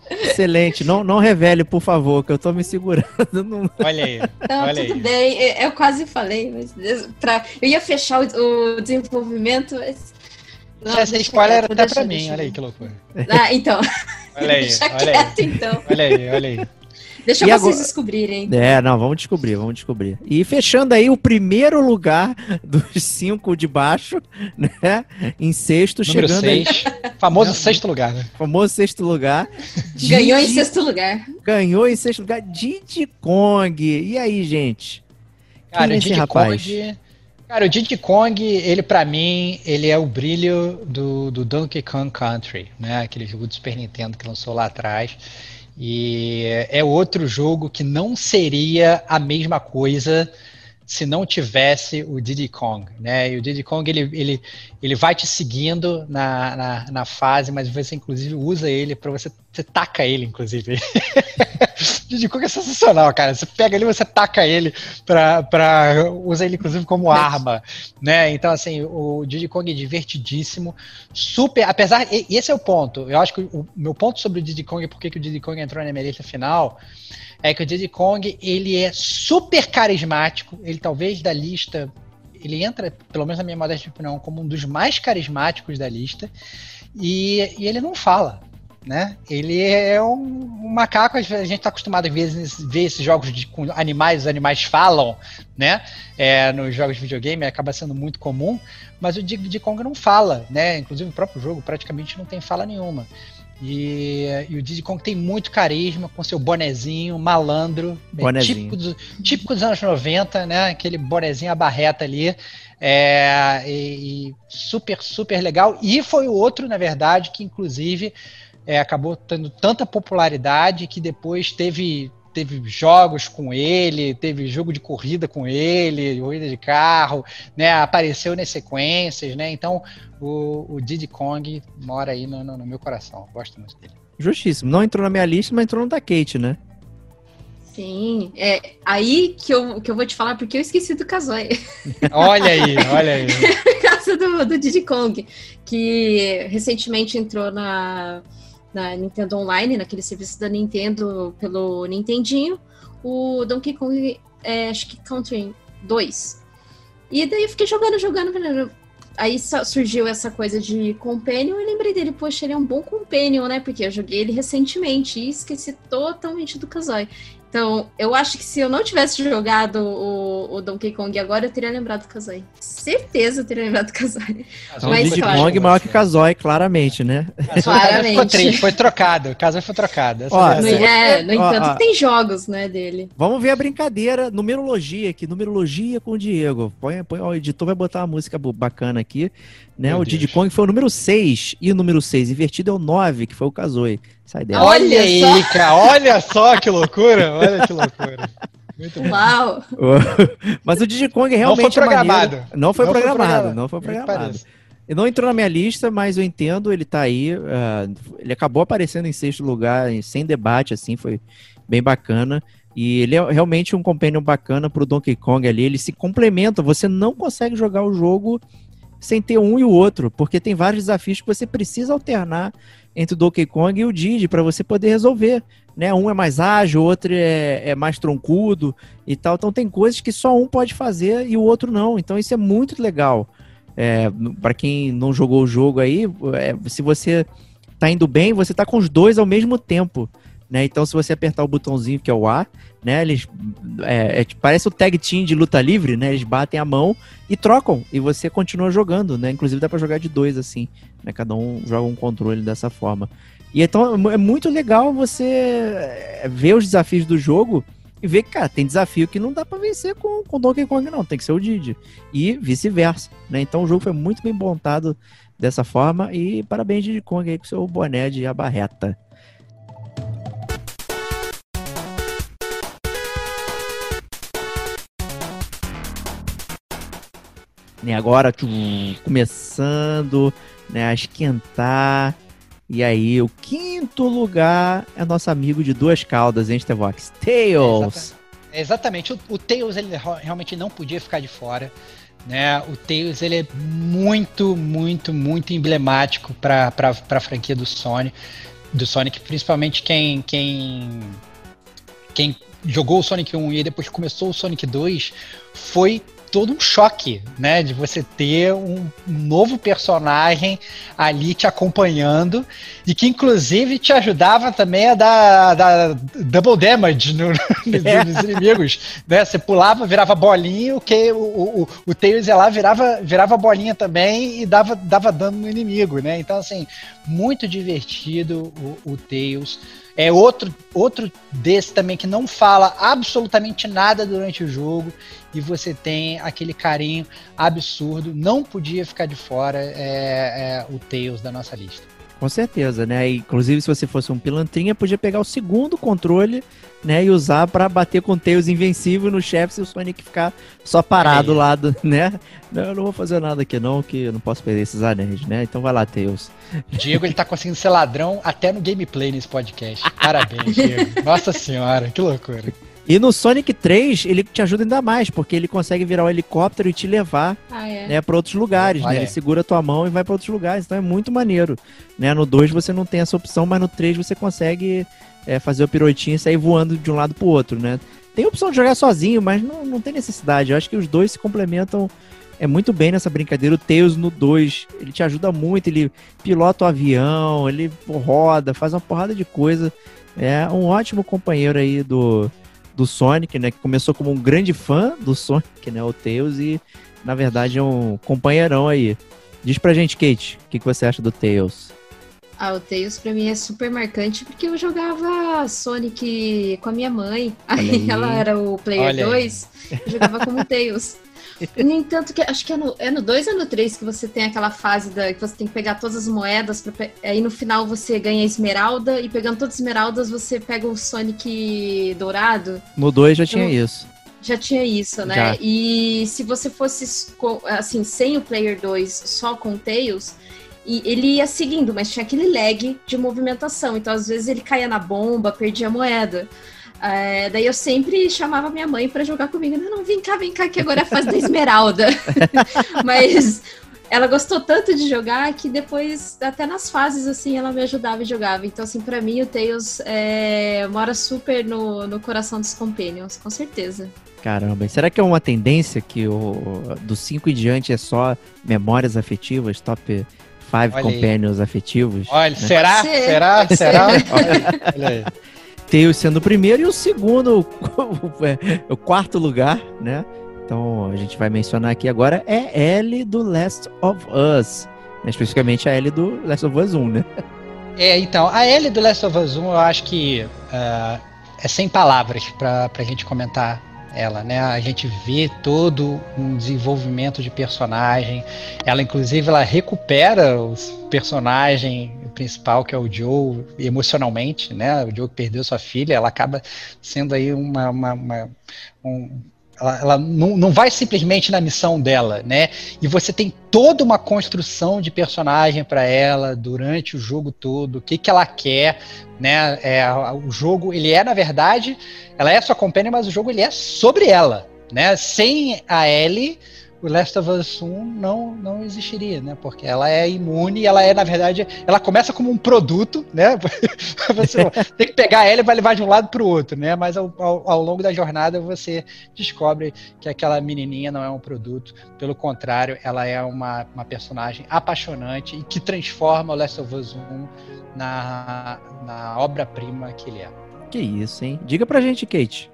Excelente. Não, não revele, por favor, que eu tô me segurando. No... Olha aí. Não, olha tudo aí. bem. Eu quase falei, mas pra... eu ia fechar o, o desenvolvimento, mas. Não, essa spoiler era até pra mim, olha aí que loucura. Ah, então. Olha aí, Deixa olha quieto, aí. então. Olha aí, olha aí. Deixa E vocês agora- descobrirem. É, não, vamos descobrir, vamos descobrir. E fechando aí o primeiro lugar dos cinco de baixo, né? Em sexto, Número chegando aí, 6. Famoso sexto lugar, né? famoso sexto lugar. Ganhou em Didi- sexto lugar. Ganhou em sexto lugar, Diddy Kong. E aí, gente? Cara, Quem é Diddy? Kong. Cara, o Diddy Kong, ele pra mim, ele é o brilho do, do Donkey Kong Country, né? Aquele jogo do Super Nintendo que lançou lá atrás. E é outro jogo que não seria a mesma coisa se não tivesse o Diddy Kong, né? E o Diddy Kong, ele, ele, ele vai te seguindo na, na, na fase, mas você inclusive usa ele para você, você taca ele, inclusive. Diddy Kong é sensacional, cara. Você pega ele, você taca ele pra, pra usa ele inclusive como arma, né? Então assim, o Diddy Kong é divertidíssimo, super, apesar, e esse é o ponto. Eu acho que o meu ponto sobre o Diddy Kong e por que o Diddy Kong entrou na minha lista final é que o Diddy Kong ele é super carismático. Ele talvez da lista ele entra, pelo menos na minha modesta opinião, como um dos mais carismáticos da lista. E, e ele não fala, né? Ele é um, um macaco. A gente está acostumado às vezes ver esses jogos de, com animais, os animais falam, né? É, nos jogos de videogame acaba sendo muito comum. Mas o Diddy Kong não fala, né? Inclusive o próprio jogo praticamente não tem fala nenhuma. E, e o Diddy Kong tem muito carisma com seu bonezinho, malandro, é Bonezinho. típico, do- típico dos anos 90, né? Aquele bonezinho a barreta ali. É, e, e super, super legal. E foi o outro, na verdade, que inclusive é, acabou tendo tanta popularidade que depois teve, teve jogos com ele, teve jogo de corrida com ele, corrida de carro, né? Apareceu nas sequências, né? Então o, o Diddy Kong mora aí no, no- no meu coração. Gosto muito dele. Justíssimo. Não entrou na minha lista, mas entrou no da Kate, né? Sim, é aí que eu, que eu vou te falar, porque eu esqueci do Kazooie. Olha aí, olha aí. Por causa do, do Diddy Kong, que recentemente entrou na, na Nintendo Online, naquele serviço da Nintendo pelo Nintendinho, o Donkey Kong, é, acho que Country 2. E daí eu fiquei jogando, jogando, jogando. Aí surgiu essa coisa de Companion e lembrei dele, poxa, ele é um bom Companion, né? Porque eu joguei ele recentemente e esqueci totalmente do Kazooie. Então, eu acho que se eu não tivesse jogado o, o Donkey Kong agora, eu teria lembrado do Kazooie. Certeza eu teria lembrado do Kazooie. Então, Mas Diddy claro. Kong maior que Kazooie, claramente, né? Claramente. triste, foi trocado. O caso foi trocado. Ó, é No, verdade. é, no Ó, entanto, ó. tem jogos, né, dele. Vamos ver a brincadeira, numerologia aqui, numerologia com o Diego. Põe, põe, ó, o editor vai botar uma música bacana aqui, né? Meu o Diddy. Kong foi o número 6 e o número 6 invertido é o 9, que foi o Kazooie. Sai dela. Olha aí, só. cara. Olha só que loucura. Olha que loucura. Muito. Uau! Mas o Diddy Kong Não realmente foi é maneiro. programado. Não foi Não foi programado, programado. não foi programado. Ele não entrou na minha lista, mas eu entendo, ele tá aí. ah, ele acabou aparecendo em sexto lugar, em- sem debate, assim, foi bem bacana. E ele é realmente um companion bacana pro Donkey Kong ali. Eles se complementam. Você não consegue jogar o jogo sem ter um e o outro, porque tem vários desafios que você precisa alternar entre o Donkey Kong e o Diddy para você poder resolver. Né? Um é mais ágil, o outro é, é mais troncudo e tal. Então tem coisas que só um pode fazer e o outro não. Então isso é muito legal. É, para quem não jogou o jogo aí, é, se você tá indo bem, você tá com os dois ao mesmo tempo. Né? Então, se você apertar o botãozinho que é o A, né? Eles é, é, parece o tag team de luta livre, né? Eles batem a mão e trocam e você continua jogando, né? Inclusive dá para jogar de dois assim, né? Cada um joga um controle dessa forma. E então é muito legal você é, ver os desafios do jogo e ver que, cara, tem desafio que não dá para vencer com, Donkey Kong, não. Tem que ser o Didi. E vice-versa, né? Então o jogo foi muito bem montado dessa forma. E parabéns, Diddy Kong, aí com seu boné de abarreta. Né, agora tchum, começando né, a esquentar. E aí, o quinto lugar é nosso amigo de duas caudas, hein, Stevox? Tails! É exatamente. O, o, Tails ele realmente não podia ficar de fora. Né? O Tails ele é muito, muito, muito emblemático para a franquia do Sonic, do Sonic, principalmente quem, quem, quem jogou o Sonic 1 e depois começou o Sonic 2 foi todo um choque, né? De você ter um novo personagem ali te acompanhando e que inclusive te ajudava também a dar, dar double damage no, é. nos inimigos, né? Você pulava, virava bolinha, o que o, o, o Tails ia lá, virava, virava bolinha também e dava, dava dano no inimigo, né? Então, assim, muito divertido o, o Tails. É outro, outro desse também que não fala absolutamente nada durante o jogo e você tem aquele carinho absurdo. Não podia ficar de fora é, é, o Tails da nossa lista. Com certeza, né? Inclusive, se você fosse um pilantrinha, podia pegar o segundo controle, né? E usar para bater com o Tails invencível no chefe e o Sonic ficar só parado é. lá, do, né? Não, eu não vou fazer nada aqui não, que eu não posso perder esses anéis, né? Então vai lá, Tails. Diego, ele tá conseguindo ser ladrão até no gameplay nesse podcast. Parabéns, Diego. Nossa senhora, que loucura. E no Sonic 3, ele te ajuda ainda mais, porque ele consegue virar um helicóptero e te levar ah, é. né, para outros lugares, ah, né? É. Ele segura a tua mão e vai para outros lugares, então é muito maneiro. Né? No 2 você não tem essa opção, mas no 3 você consegue é, fazer o pirotinho e sair voando de um lado pro outro, né? Tem a opção de jogar sozinho, mas não, não tem necessidade. Eu acho que os dois se complementam é muito bem nessa brincadeira. O Tails no 2, ele te ajuda muito, ele pilota o avião, ele roda, faz uma porrada de coisa. É um ótimo companheiro aí do, do Sonic, né? Que começou como um grande fã do Sonic, né? O Tails, e na verdade é um companheirão aí. Diz pra gente, Kate, o que, que você acha do Tails? Ah, o Tails pra mim é super marcante porque eu jogava Sonic com a minha mãe. Aí, aí. ela era o Player 2, eu jogava como Tails. No entanto, que acho que é no, é no 2 ou no 3 que você tem aquela fase da, que você tem que pegar todas as moedas, pra, aí no final você ganha esmeralda, e pegando todas as esmeraldas você pega o Sonic dourado. No 2 já então, tinha isso. Já tinha isso, né? Já. E se você fosse assim, sem o Player 2, só com o Tails, e ele ia seguindo, mas tinha aquele lag de movimentação. Então, às vezes, ele caía na bomba, perdia a moeda. É, daí eu sempre chamava minha mãe para jogar comigo. Não, não, vem cá, vem cá, que agora é a fase da Esmeralda. Mas ela gostou tanto de jogar que depois, até nas fases, assim, ela me ajudava e jogava. Então, assim, para mim, o Tails é, mora super no, no coração dos Companions, com certeza. Caramba, será que é uma tendência que o do 5 em diante é só memórias afetivas, top 5 companions afetivos? Olha, né? será? Será? Será? Olha aí. Tails sendo o primeiro e o segundo, é, o quarto lugar, né? Então a gente vai mencionar aqui agora é L do Last of Us, né? especificamente a L do Last of Us 1, né? É, então, a L do Last of Us 1 eu acho que uh, é sem palavras para a gente comentar ela, né? A gente vê todo um desenvolvimento de personagem. Ela, inclusive, ela recupera os personagem principal, que é o Joe, emocionalmente, né? O Joe que perdeu sua filha, ela acaba sendo aí uma, uma, uma um, ela, ela não, não, vai simplesmente na missão dela, né? E você tem toda uma construção de personagem para ela durante o jogo todo, o que, que ela quer, né? É, o jogo, ele é, na verdade, ela é sua companhia, mas o jogo ele é sobre ela, né? Sem a Ellie, o Last of Us 1 não, não existiria, né? Porque ela é imune ela é, na verdade, ela começa como um produto, né? você tem que pegar ela e vai levar de um lado para o outro, né? Mas ao, ao, ao, longo da jornada você descobre que aquela menininha não é um produto, pelo contrário, ela é uma, uma personagem apaixonante e que transforma o Last of Us 1 na, na obra-prima que ele é. Que isso, hein? Diga pra gente, Kate.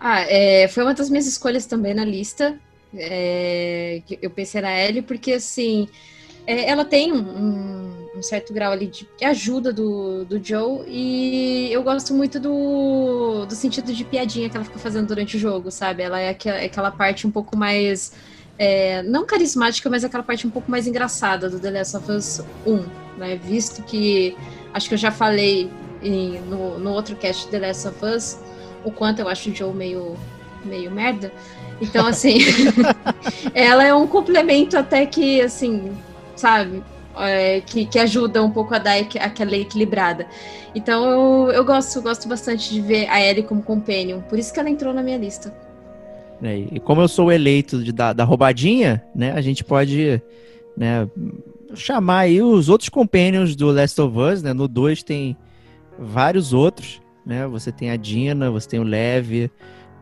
Ah, é, foi uma das minhas escolhas também na lista. É, eu pensei na Ellie porque, assim, é, ela tem um, um, certo grau ali de ajuda do, do Joe e eu gosto muito do, do sentido de piadinha que ela fica fazendo durante o jogo, sabe? Ela é aquela, é aquela parte um pouco mais, é, não carismática, mas aquela parte um pouco mais engraçada do The Last of Us 1, né? Visto que, acho que eu já falei em, no, no outro cast The Last of Us, o quanto eu acho o Joe meio, meio merda. Então, assim, ela é um complemento até que, assim, sabe? É, que, que ajuda um pouco a dar aquela equilibrada. Então eu, eu gosto, gosto bastante de ver a Ellie como companion. Por isso que ela entrou na minha lista. É, e como eu sou o eleito de, da, da roubadinha, né? A gente pode né, chamar aí os outros companions do Last of Us, né? No 2 tem vários outros né? Você tem a Dina, você tem o Lev,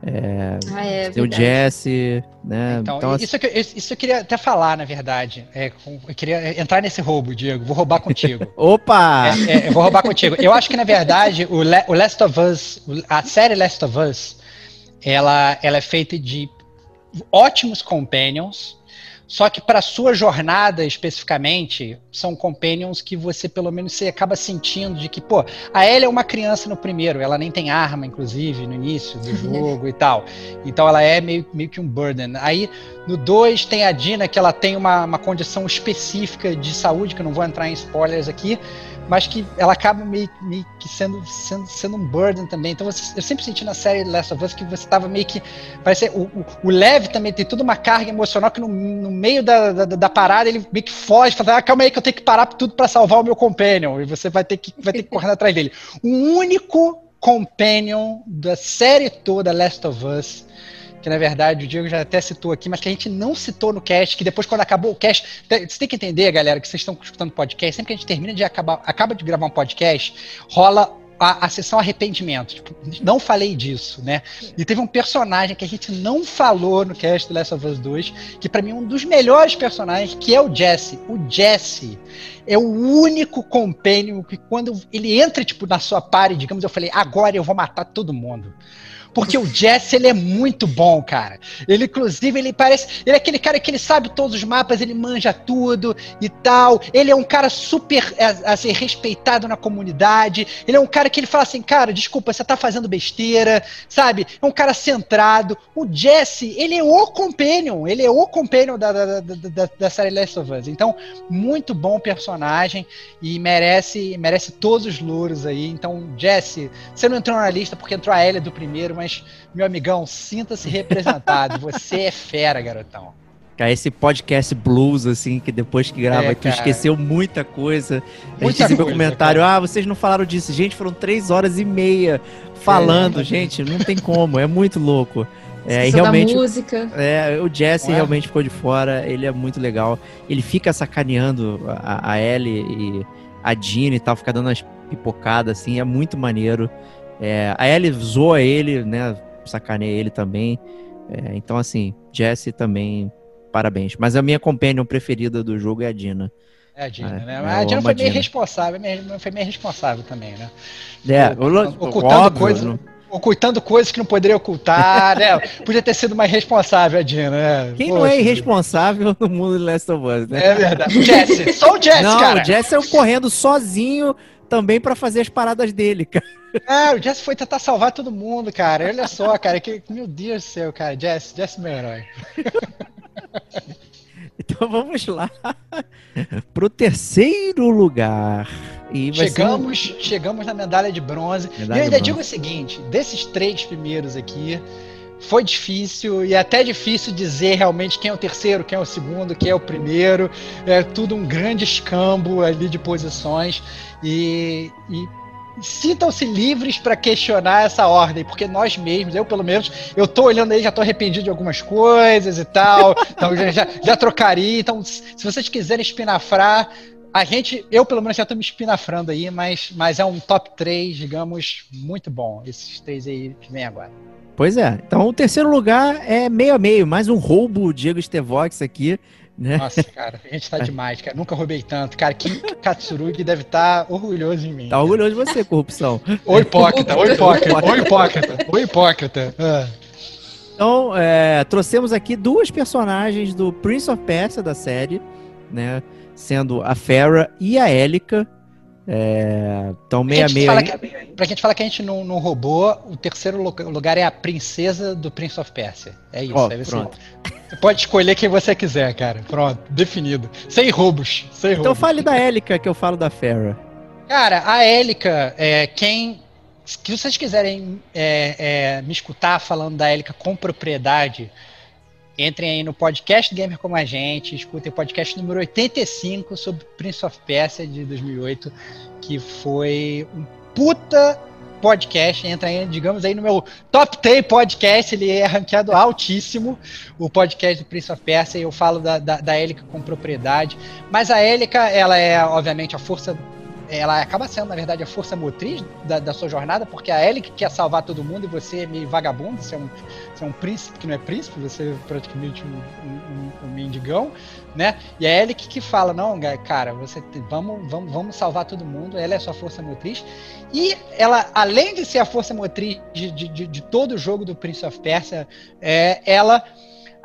é, ah, é, você tem o Jesse, né? Então, então isso, assim... isso eu queria até falar, na verdade. É, eu queria entrar nesse roubo, Diego. Vou roubar contigo. Opa! É, é, eu vou roubar contigo. Eu acho que, na verdade, o, Le o Last of Us, a série Last of Us, ela, ela é feita de ótimos companions, só que para sua jornada especificamente, são companions que você pelo menos você acaba sentindo de que, pô, a Ellie é uma criança no primeiro, ela nem tem arma, inclusive, no início do jogo e tal. Então ela é meio, meio que um burden. Aí no 2 tem a Dina, que ela tem uma, uma condição específica de saúde, que eu não vou entrar em spoilers aqui, mas que ela acaba meio, meio que sendo, sendo, sendo um burden também. Então você, eu sempre senti na série Last of Us que você estava meio que. Parece, o, o, o Leve também tem toda uma carga emocional que no, no meio da, da, da, parada ele meio que foge, fala, ah, calma aí que eu tenho que parar tudo para salvar o meu companion. E você vai ter que, vai ter que correr atrás dele. O único companion da série toda Last of Us que na verdade o Diego já até citou aqui, mas que a gente não citou no cast, que depois quando acabou o cast, você tem que entender, galera, que vocês estão escutando podcast, sempre que a gente termina de acabar, acaba de gravar um podcast, rola a, a sessão arrependimento. Tipo, não falei disso, né? E teve um personagem que a gente não falou no cast do Last of Us 2, que para mim é um dos melhores personagens, que é o Jesse. O Jesse é o único compênio que quando ele entra, tipo, na sua party, digamos, eu falei, agora eu vou matar todo mundo. Porque o Jesse, ele é muito bom, cara. Ele, inclusive, ele parece. Ele é aquele cara que ele sabe todos os mapas, ele manja tudo e tal. Ele é um cara super é, assim, respeitado na comunidade. Ele é um cara que ele fala assim, cara, desculpa, você tá fazendo besteira, sabe? É um cara centrado. O Jesse, ele é o companion. Ele é o companion da, da, da, da série Last of Us. Então, muito bom personagem e merece, merece todos os louros aí. Então, Jesse, você não entrou na lista porque entrou a Ellie do primeiro, mas mas, meu amigão, sinta-se representado. Você é fera, garotão. Cara, esse podcast blues, assim, que depois que grava, é, tu esqueceu muita coisa. A gente recebeu comentário, cara. ah, vocês não falaram disso. Gente, foram três horas e meia falando, é, gente, não tem como, é muito louco. É, e realmente, música. É, o Jesse é? realmente ficou de fora, ele é muito legal. Ele fica sacaneando a, a Ellie e a Jean e tal, fica dando umas pipocadas, assim, é muito maneiro. É, a Ellie zoa ele, né? Sacaneia ele também. É, então, assim, Jesse também, parabéns. Mas a minha companion preferida do jogo é a Dina. É a Dina, é, né? a Dina foi meio responsável, foi meio responsável também, né? É, ocultando coisas. Não ocultando coisas que não poderia ocultar, né? Podia ter sido mais responsável a Dina, né? Quem Poxa, não é irresponsável no mundo de Last of Us, né? É verdade. Jesse, só o Jesse, não, cara. O Jesse é correndo sozinho também para fazer as paradas dele, cara. É, o Jesse foi tentar salvar todo mundo, cara. Olha só, cara, que, meu Deus do céu, cara. Jesse, Jesse é meu herói. Então vamos lá pro terceiro lugar. Chegamos, um... chegamos na medalha de bronze. Medalha e eu ainda digo o seguinte: desses três primeiros aqui, foi difícil e até difícil dizer realmente quem é o terceiro, quem é o segundo, quem é o primeiro. É tudo um grande escambo ali de posições. E, e sintam-se livres para questionar essa ordem, porque nós mesmos, eu pelo menos, eu tô olhando aí, já tô arrependido de algumas coisas e tal, então já, já, já trocaria. Então, se vocês quiserem espinafrar, a gente, eu pelo menos já tô me espinafrando aí, mas, mas é um top 3, digamos, muito bom. Esses três aí que vem agora. Pois é. Então, o terceiro lugar é meio a meio, mais um roubo Diego Stevox aqui. Né? Nossa, cara, a gente tá demais, cara. Nunca roubei tanto. Cara, Kim Katsurugi deve estar tá orgulhoso em mim. Tá orgulhoso de você, corrupção. Oi, hipócrita, oi, hipócrita, oi, hipócrita, oi, hipócrita. Ah. Então, é, trouxemos aqui duas personagens do Prince of Persia da série, né? Sendo a Farah e a Elika. É, então, meia meia. Que, pra gente falar que a gente não, não roubou, o terceiro lugar é a princesa do Prince of Persia. É isso. Oh, pronto. Você pode escolher quem você quiser, cara. Pronto, definido. Sem roubos. Sem então roubos. fale da Élica, que eu falo da Farah. Cara, a Élica, é, quem. Se vocês quiserem é, é, me escutar falando da Élica com propriedade, entrem aí no podcast Gamer Como a Gente, escutem o podcast número 85 sobre Prince of Persia de 2008, que foi um puta podcast, entra aí, digamos aí no meu top 10 podcast, ele é ranqueado altíssimo, o podcast do Prince of Persia, eu falo da, da, da com propriedade, mas a Élica, ela é obviamente a força ela acaba sendo, na verdade, a força motriz da, da sua jornada, porque a Ellie que quer salvar todo mundo e você é meio vagabundo, você é um, você é um príncipe que não é príncipe, você é praticamente um, um, um mendigão, né? E a Ellie que, fala, não, cara, você vamos, vamos, vamos salvar todo mundo, ela é a sua força motriz. E ela, além de ser a força motriz de, de, de, de todo o jogo do Prince of Persia, é, ela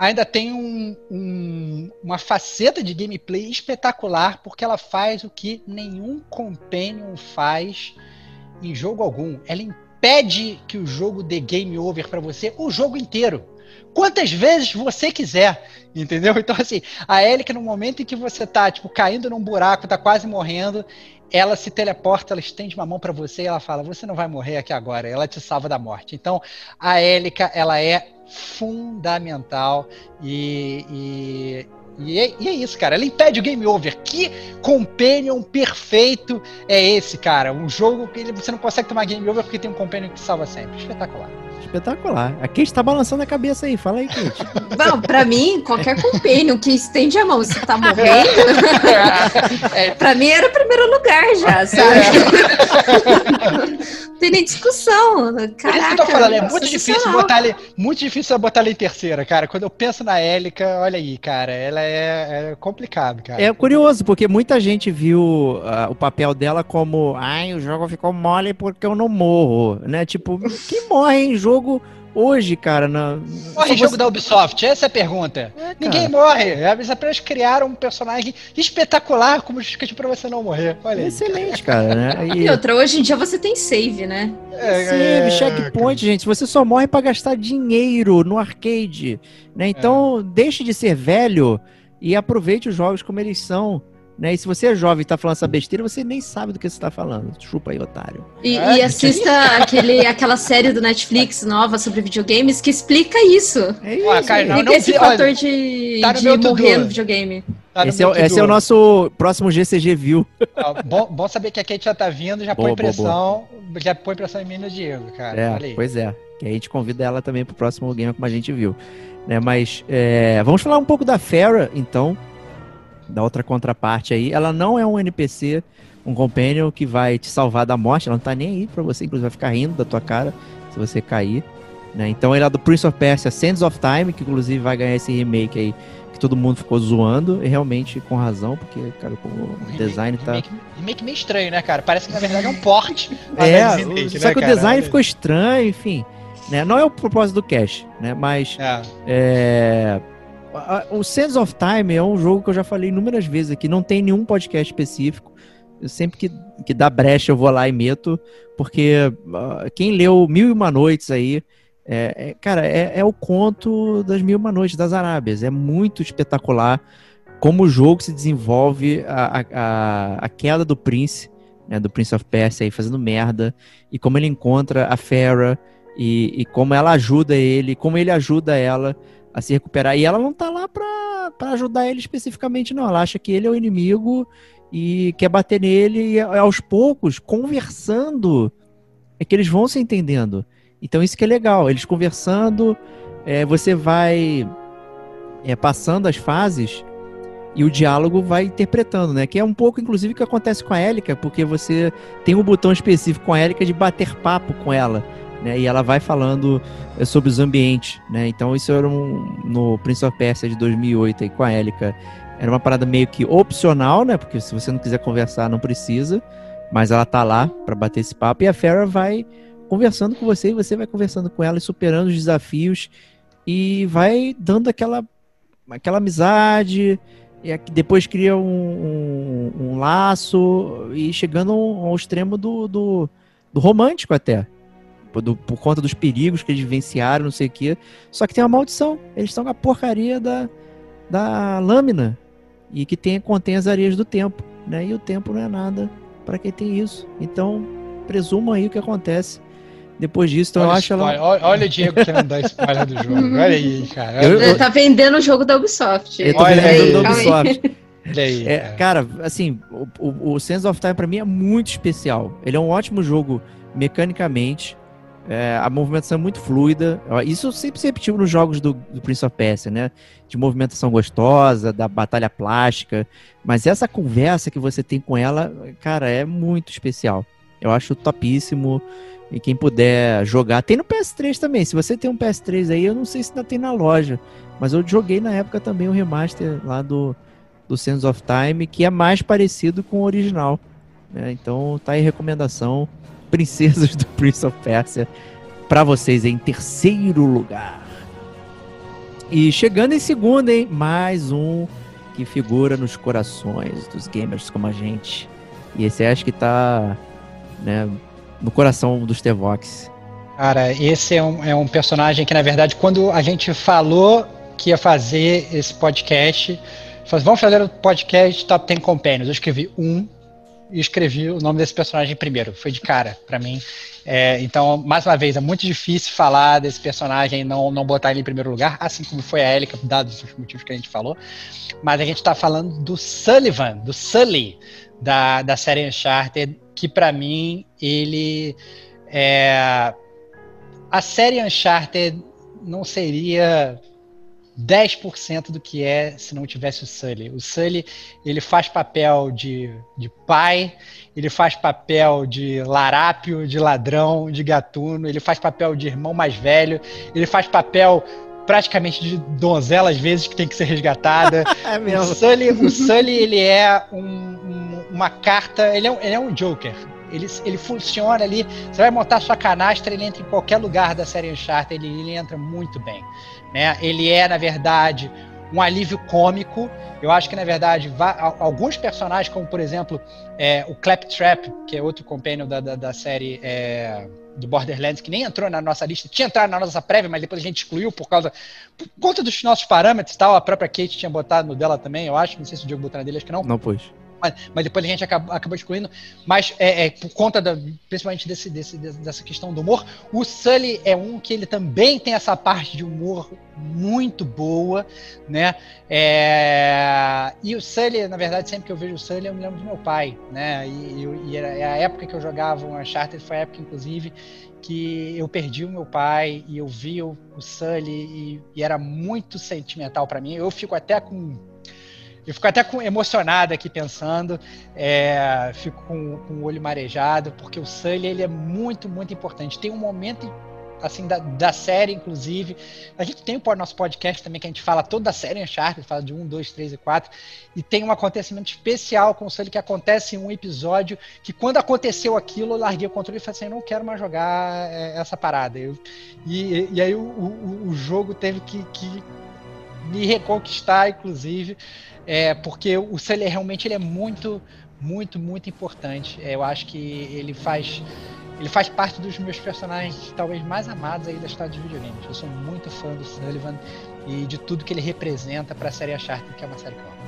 ainda tem um, um, uma faceta de gameplay espetacular, porque ela faz o que nenhum companion faz em jogo algum. Ela impede que o jogo dê game over para você o jogo inteiro. Quantas vezes você quiser, entendeu? Então, assim, a Elika, no momento em que você tá, tipo, caindo num buraco, tá quase morrendo, ela se teleporta, ela estende uma mão para você e ela fala: Você não vai morrer aqui agora. Ela te salva da morte. Então, a Élica, ela é fundamental e, e e é, e é, isso, cara. Ela impede o game over. Que companion perfeito é esse, cara? Um jogo que você não consegue tomar game over porque tem um companion que salva sempre. Espetacular. Espetacular. A Kate tá balançando a cabeça aí. Fala aí, Kate. Bom, pra mim, qualquer companion que estende a mão se tá morrendo, é. pra mim era o primeiro lugar já, sabe? Tem nem discussão. Caraca, é isso que eu tô falando, é muito difícil botar ele, muito difícil botar ele em terceira, cara. Quando eu penso na Élica, olha aí, cara, ela é, é complicado, cara. É curioso, porque muita gente viu uh, o papel dela como, ai, o jogo ficou mole porque eu não morro, né? Tipo, quem morre em jogo hoje, cara. Na... Morre jogo da Ubisoft? Essa é a pergunta. É, Ninguém morre. Eles apenas criaram um personagem espetacular como justificativa pra você não morrer. Olha aí. Excelente, cara, né? E... e... outra, hoje em dia você tem save, né? É, save, é, checkpoint, gente. Você só morre para gastar dinheiro no arcade. Né? Então, é. deixe de ser velho e aproveite os jogos como eles são. Né? E se você é jovem e tá falando essa besteira, você nem sabe do que você tá falando. Chupa aí, otário. E, é, e assista aquele, aquela série do Netflix nova sobre videogames que explica isso. É isso. Ué, cara, não, não, esse fator olha, de, tá de morrer no videogame. Tá esse, é, esse é, o nosso próximo GCG View. bom, bom, saber que a Kate já tá vindo, já boa, põe pressão. Boa, boa. Já põe pressão em mim no Diego, cara. É, pois é. Que a gente convida ela também pro próximo game, como a gente viu. Né, mas é, vamos falar um pouco da Farah, então da outra contraparte aí. Ela não é um NPC, um companion que vai te salvar da morte, ela não tá nem aí pra você, inclusive vai ficar rindo da tua cara se você cair. Né? Então ele é do Prince of Persia Sands of Time, que inclusive vai ganhar esse remake aí que todo mundo ficou zoando, e realmente com razão, porque, cara, o design tá. Remake, remake meio estranho, né, cara? Parece que na verdade é um port. é, remake, só né, que cara? o design ficou estranho, enfim. Né? Não é o propósito do cache, né? Mas. É. é o Sands of Time é um jogo que eu já falei inúmeras vezes aqui, não tem nenhum podcast específico. Eu sempre que, que dá brecha eu vou lá e meto, porque uh, quem leu Mil e Uma Noites aí, é, é, cara, é, é, o conto das Mil e Uma Noites das Arábias. É muito espetacular como o jogo se desenvolve, a, a, a queda do Prince, né, do Prince of Persia aí fazendo merda, e como ele encontra a Farah, e, e como ela ajuda ele, como ele ajuda ela a se recuperar. E ela não tá lá pra, pra ajudar ele especificamente, não. Ela acha que ele é o inimigo e quer bater nele e aos poucos, conversando, é que eles vão se entendendo. Então isso que é legal, eles conversando, é, você vai é, passando as fases e o diálogo vai interpretando, né? Que é um pouco, inclusive, o que acontece com a Élica, porque você tem um botão específico com a Élica de bater papo com ela, né? E ela vai falando é, sobre os ambientes, né? Então isso era um, no Prince of Persia de 2008 aí com a Élica era uma parada meio que opcional, né? Porque se você não quiser conversar, não precisa. Mas ela tá lá para bater esse papo. E a Farah vai conversando com você e você vai conversando com ela e superando os desafios. E vai dando aquela, aquela amizade. E depois cria um, um, um laço. E chegando ao extremo do, do, do romântico até. Do, por conta dos perigos que eles vivenciaram, não sei o quê. Só que tem uma maldição. Eles estão com a porcaria da, da lâmina e que tem, contém as areias do tempo, né? E o tempo não é nada para quem tem isso. Então, presuma aí o que acontece depois disso. Então, olha eu acho spoiler, ela... olha, olha o Diego querendo dar spoiler do jogo. Olha aí, cara. Eu- Ele tá vendendo o jogo da Ubisoft. Eu tô Olha vendo aí, aí. Ubisoft. Aí. É, cara. assim, o, o, o Sands of Time pra mim é muito especial. Ele é um ótimo jogo mecanicamente. É, a movimentação é muito fluida. Isso eu sempre se repetiu nos jogos do, do Prince of Persia, né? De movimentação gostosa, da batalha plástica. Mas essa conversa que você tem com ela, cara, é muito especial. Eu acho topíssimo. E quem puder jogar. Tem no PS3 também. Se você tem um PS3 aí, eu não sei se ainda tem na loja. Mas eu joguei na época também o remaster lá do, do Sands of Time, que é mais parecido com o original. né? Então tá aí recomendação. Princesas do Prince of Persia para vocês em terceiro lugar. E chegando em segundo, hein? Mais um que figura nos corações dos gamers como a gente. E esse acho que tá né, no coração dos Tevox. Cara, esse é um, é um personagem que, na verdade, quando a gente falou que ia fazer esse podcast, falou, vamos fazer o podcast Top 10 Companions. Eu escrevi um e escrevi o nome desse personagem primeiro. Foi de cara pra mim. É, então, mais uma vez, é muito difícil falar desse personagem e não, não botar ele em primeiro lugar, assim como foi a Elika, dados os motivos que a gente falou. Mas a gente tá falando do Sullivan, do Sully, da, da série Uncharted, que pra mim ele é. A série Uncharted não seria 10% do que é se não tivesse o Sully. O Sully, ele faz papel de, de pai, ele faz papel de larápio, de ladrão, de gatuno, ele faz papel de irmão mais velho, ele faz papel praticamente de donzela às vezes que tem que ser resgatada. É O Sully, o Sully ele é um- um- uma carta, ele é um, ele é um Joker. Ele, ele funciona ali. Você vai montar sua canastra, ele entra em qualquer lugar da série Uncharted, ele, ele entra muito bem. Né? Ele é, na verdade, um alívio cômico. Eu acho que, na verdade, alguns personagens, como por exemplo é, o Claptrap, que é outro companion da, da, da série é, do Borderlands, que nem entrou na nossa lista, tinha entrado na nossa prévia, mas depois a gente excluiu por causa por conta dos nossos parâmetros e tal. A própria Kate tinha botado no dela também, eu acho. Não sei se o Diogo botou na dele, acho que não Não pôs. Mas, mas depois a gente acabou, acabou excluindo. Mas é, é, por conta da, principalmente desse, desse- dessa questão do humor, o Sully é um que ele também tem essa parte de humor muito boa, né? É, e o Sully, na verdade, sempre que eu vejo o Sully, eu me lembro do meu pai, né? E, e era, é a época que eu jogava o Uncharted, foi a época, inclusive, que eu perdi o meu pai e eu vi o, o Sully e, e era muito sentimental para mim. Eu fico até com eu fico até emocionado aqui pensando, é, fico com, com o olho marejado, porque o Sully ele é muito, muito importante. Tem um momento assim da, da série, inclusive. A gente tem o nosso podcast também que a gente fala toda a série Uncharted, fala de 1, 2, 3 e 4. E tem um acontecimento especial com o Sully que acontece em um episódio que quando aconteceu aquilo, eu larguei o controle e falei assim, não quero mais jogar é, essa parada. Eu, e, e aí o, o, o jogo teve que, que me reconquistar, inclusive, é, porque o Sully realmente ele é muito, muito, muito importante. É, eu acho que ele faz, ele faz parte dos meus personagens talvez mais amados aí da história dos videogames. Eu sou muito fã do Sullivan e de tudo que ele representa para a série Uncharted, que é uma série que eu amo.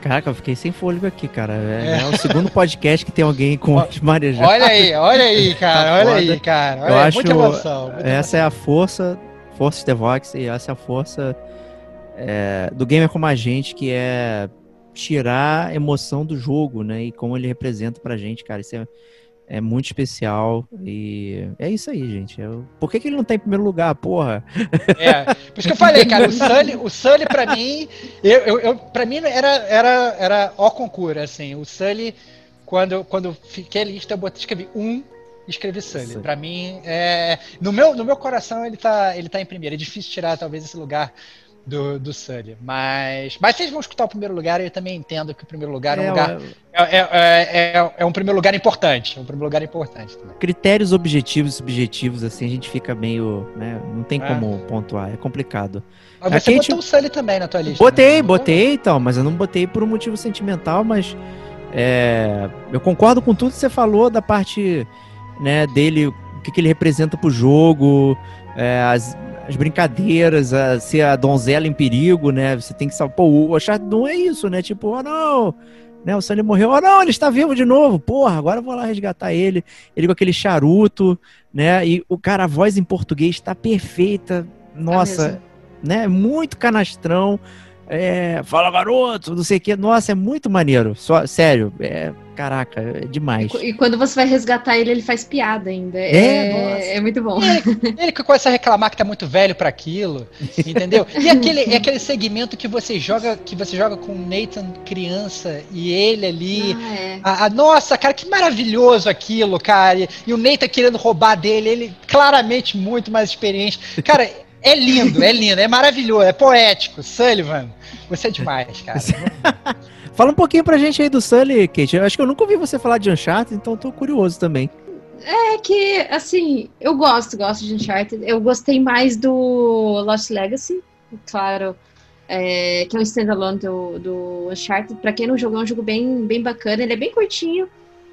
Caraca, eu fiquei sem fôlego aqui, cara. É, é o segundo podcast que tem alguém com Ó, os marejados. Olha aí, olha aí, cara, Tá olha aí, cara. Olha, Eu acho muita emoção. Essa é a força, força Stevox, e essa é a força é, do gamer como a gente, que é tirar a emoção do jogo, né? E como ele representa pra gente, cara. Isso é, é muito especial. E é isso aí, gente. Eu, por que, que ele não tá em primeiro lugar, porra? É, por isso que eu falei, cara, o Sully, o Sully pra mim, eu, eu, eu, pra mim era, era, era ó concurso, assim. O Sully, quando, quando fiquei lista, eu botei, escrevi um escrevi Sully. Para mim, é, no, meu, no meu coração, ele tá, ele tá em primeiro. É difícil tirar, talvez, esse lugar do, do Sully. Mas, mas vocês vão escutar o primeiro lugar, eu também entendo que o primeiro lugar é, é um lugar. É, é, é, é, um primeiro lugar importante. É um primeiro lugar importante também. Critérios objetivos e subjetivos, assim, a gente fica meio. Né, não tem como pontuar, é complicado. Mas você Kate... botou o Sully também na tua lista. Botei, né? botei então, mas eu não botei por um motivo sentimental, mas. eu concordo com tudo que você falou da parte né, dele, o que, que ele representa pro jogo, é, as, as brincadeiras, a, ser a donzela em perigo, né? Você tem que salvar. Pô, o Uncharted não é isso, né? Tipo, oh não! Né, o Sully morreu, oh não, ele está vivo de novo, porra, agora eu vou lá resgatar ele. Ele com aquele charuto, né? E o cara, a voz em português está perfeita, nossa, é né? Muito canastrão. É, fala garoto, não sei o que. Nossa, é muito maneiro. Só, sério, é, caraca, é demais. E, e, quando você vai resgatar ele, ele faz piada ainda. É, é, é muito bom. Ele, ele que começa a reclamar que tá muito velho para aquilo, entendeu? E aquele, é aquele segmento que você joga, que você joga com o Nathan criança e ele ali. Ah, é. a, a, nossa, cara, que maravilhoso aquilo, cara. E, e o Nathan querendo roubar dele, ele claramente muito mais experiente. Cara, é lindo, é lindo, é maravilhoso, é poético. Sullivan, você é demais, cara. Fala um pouquinho pra gente aí do Sully, Kate. Eu acho que eu nunca ouvi você falar de Uncharted, então tô curioso também. É que, assim, eu gosto, gosto de Uncharted. Eu gostei mais do Lost Legacy, claro, é, que é um standalone do, do Uncharted. Pra quem não jogou, é um jogo bem, bem bacana. Ele é bem curtinho.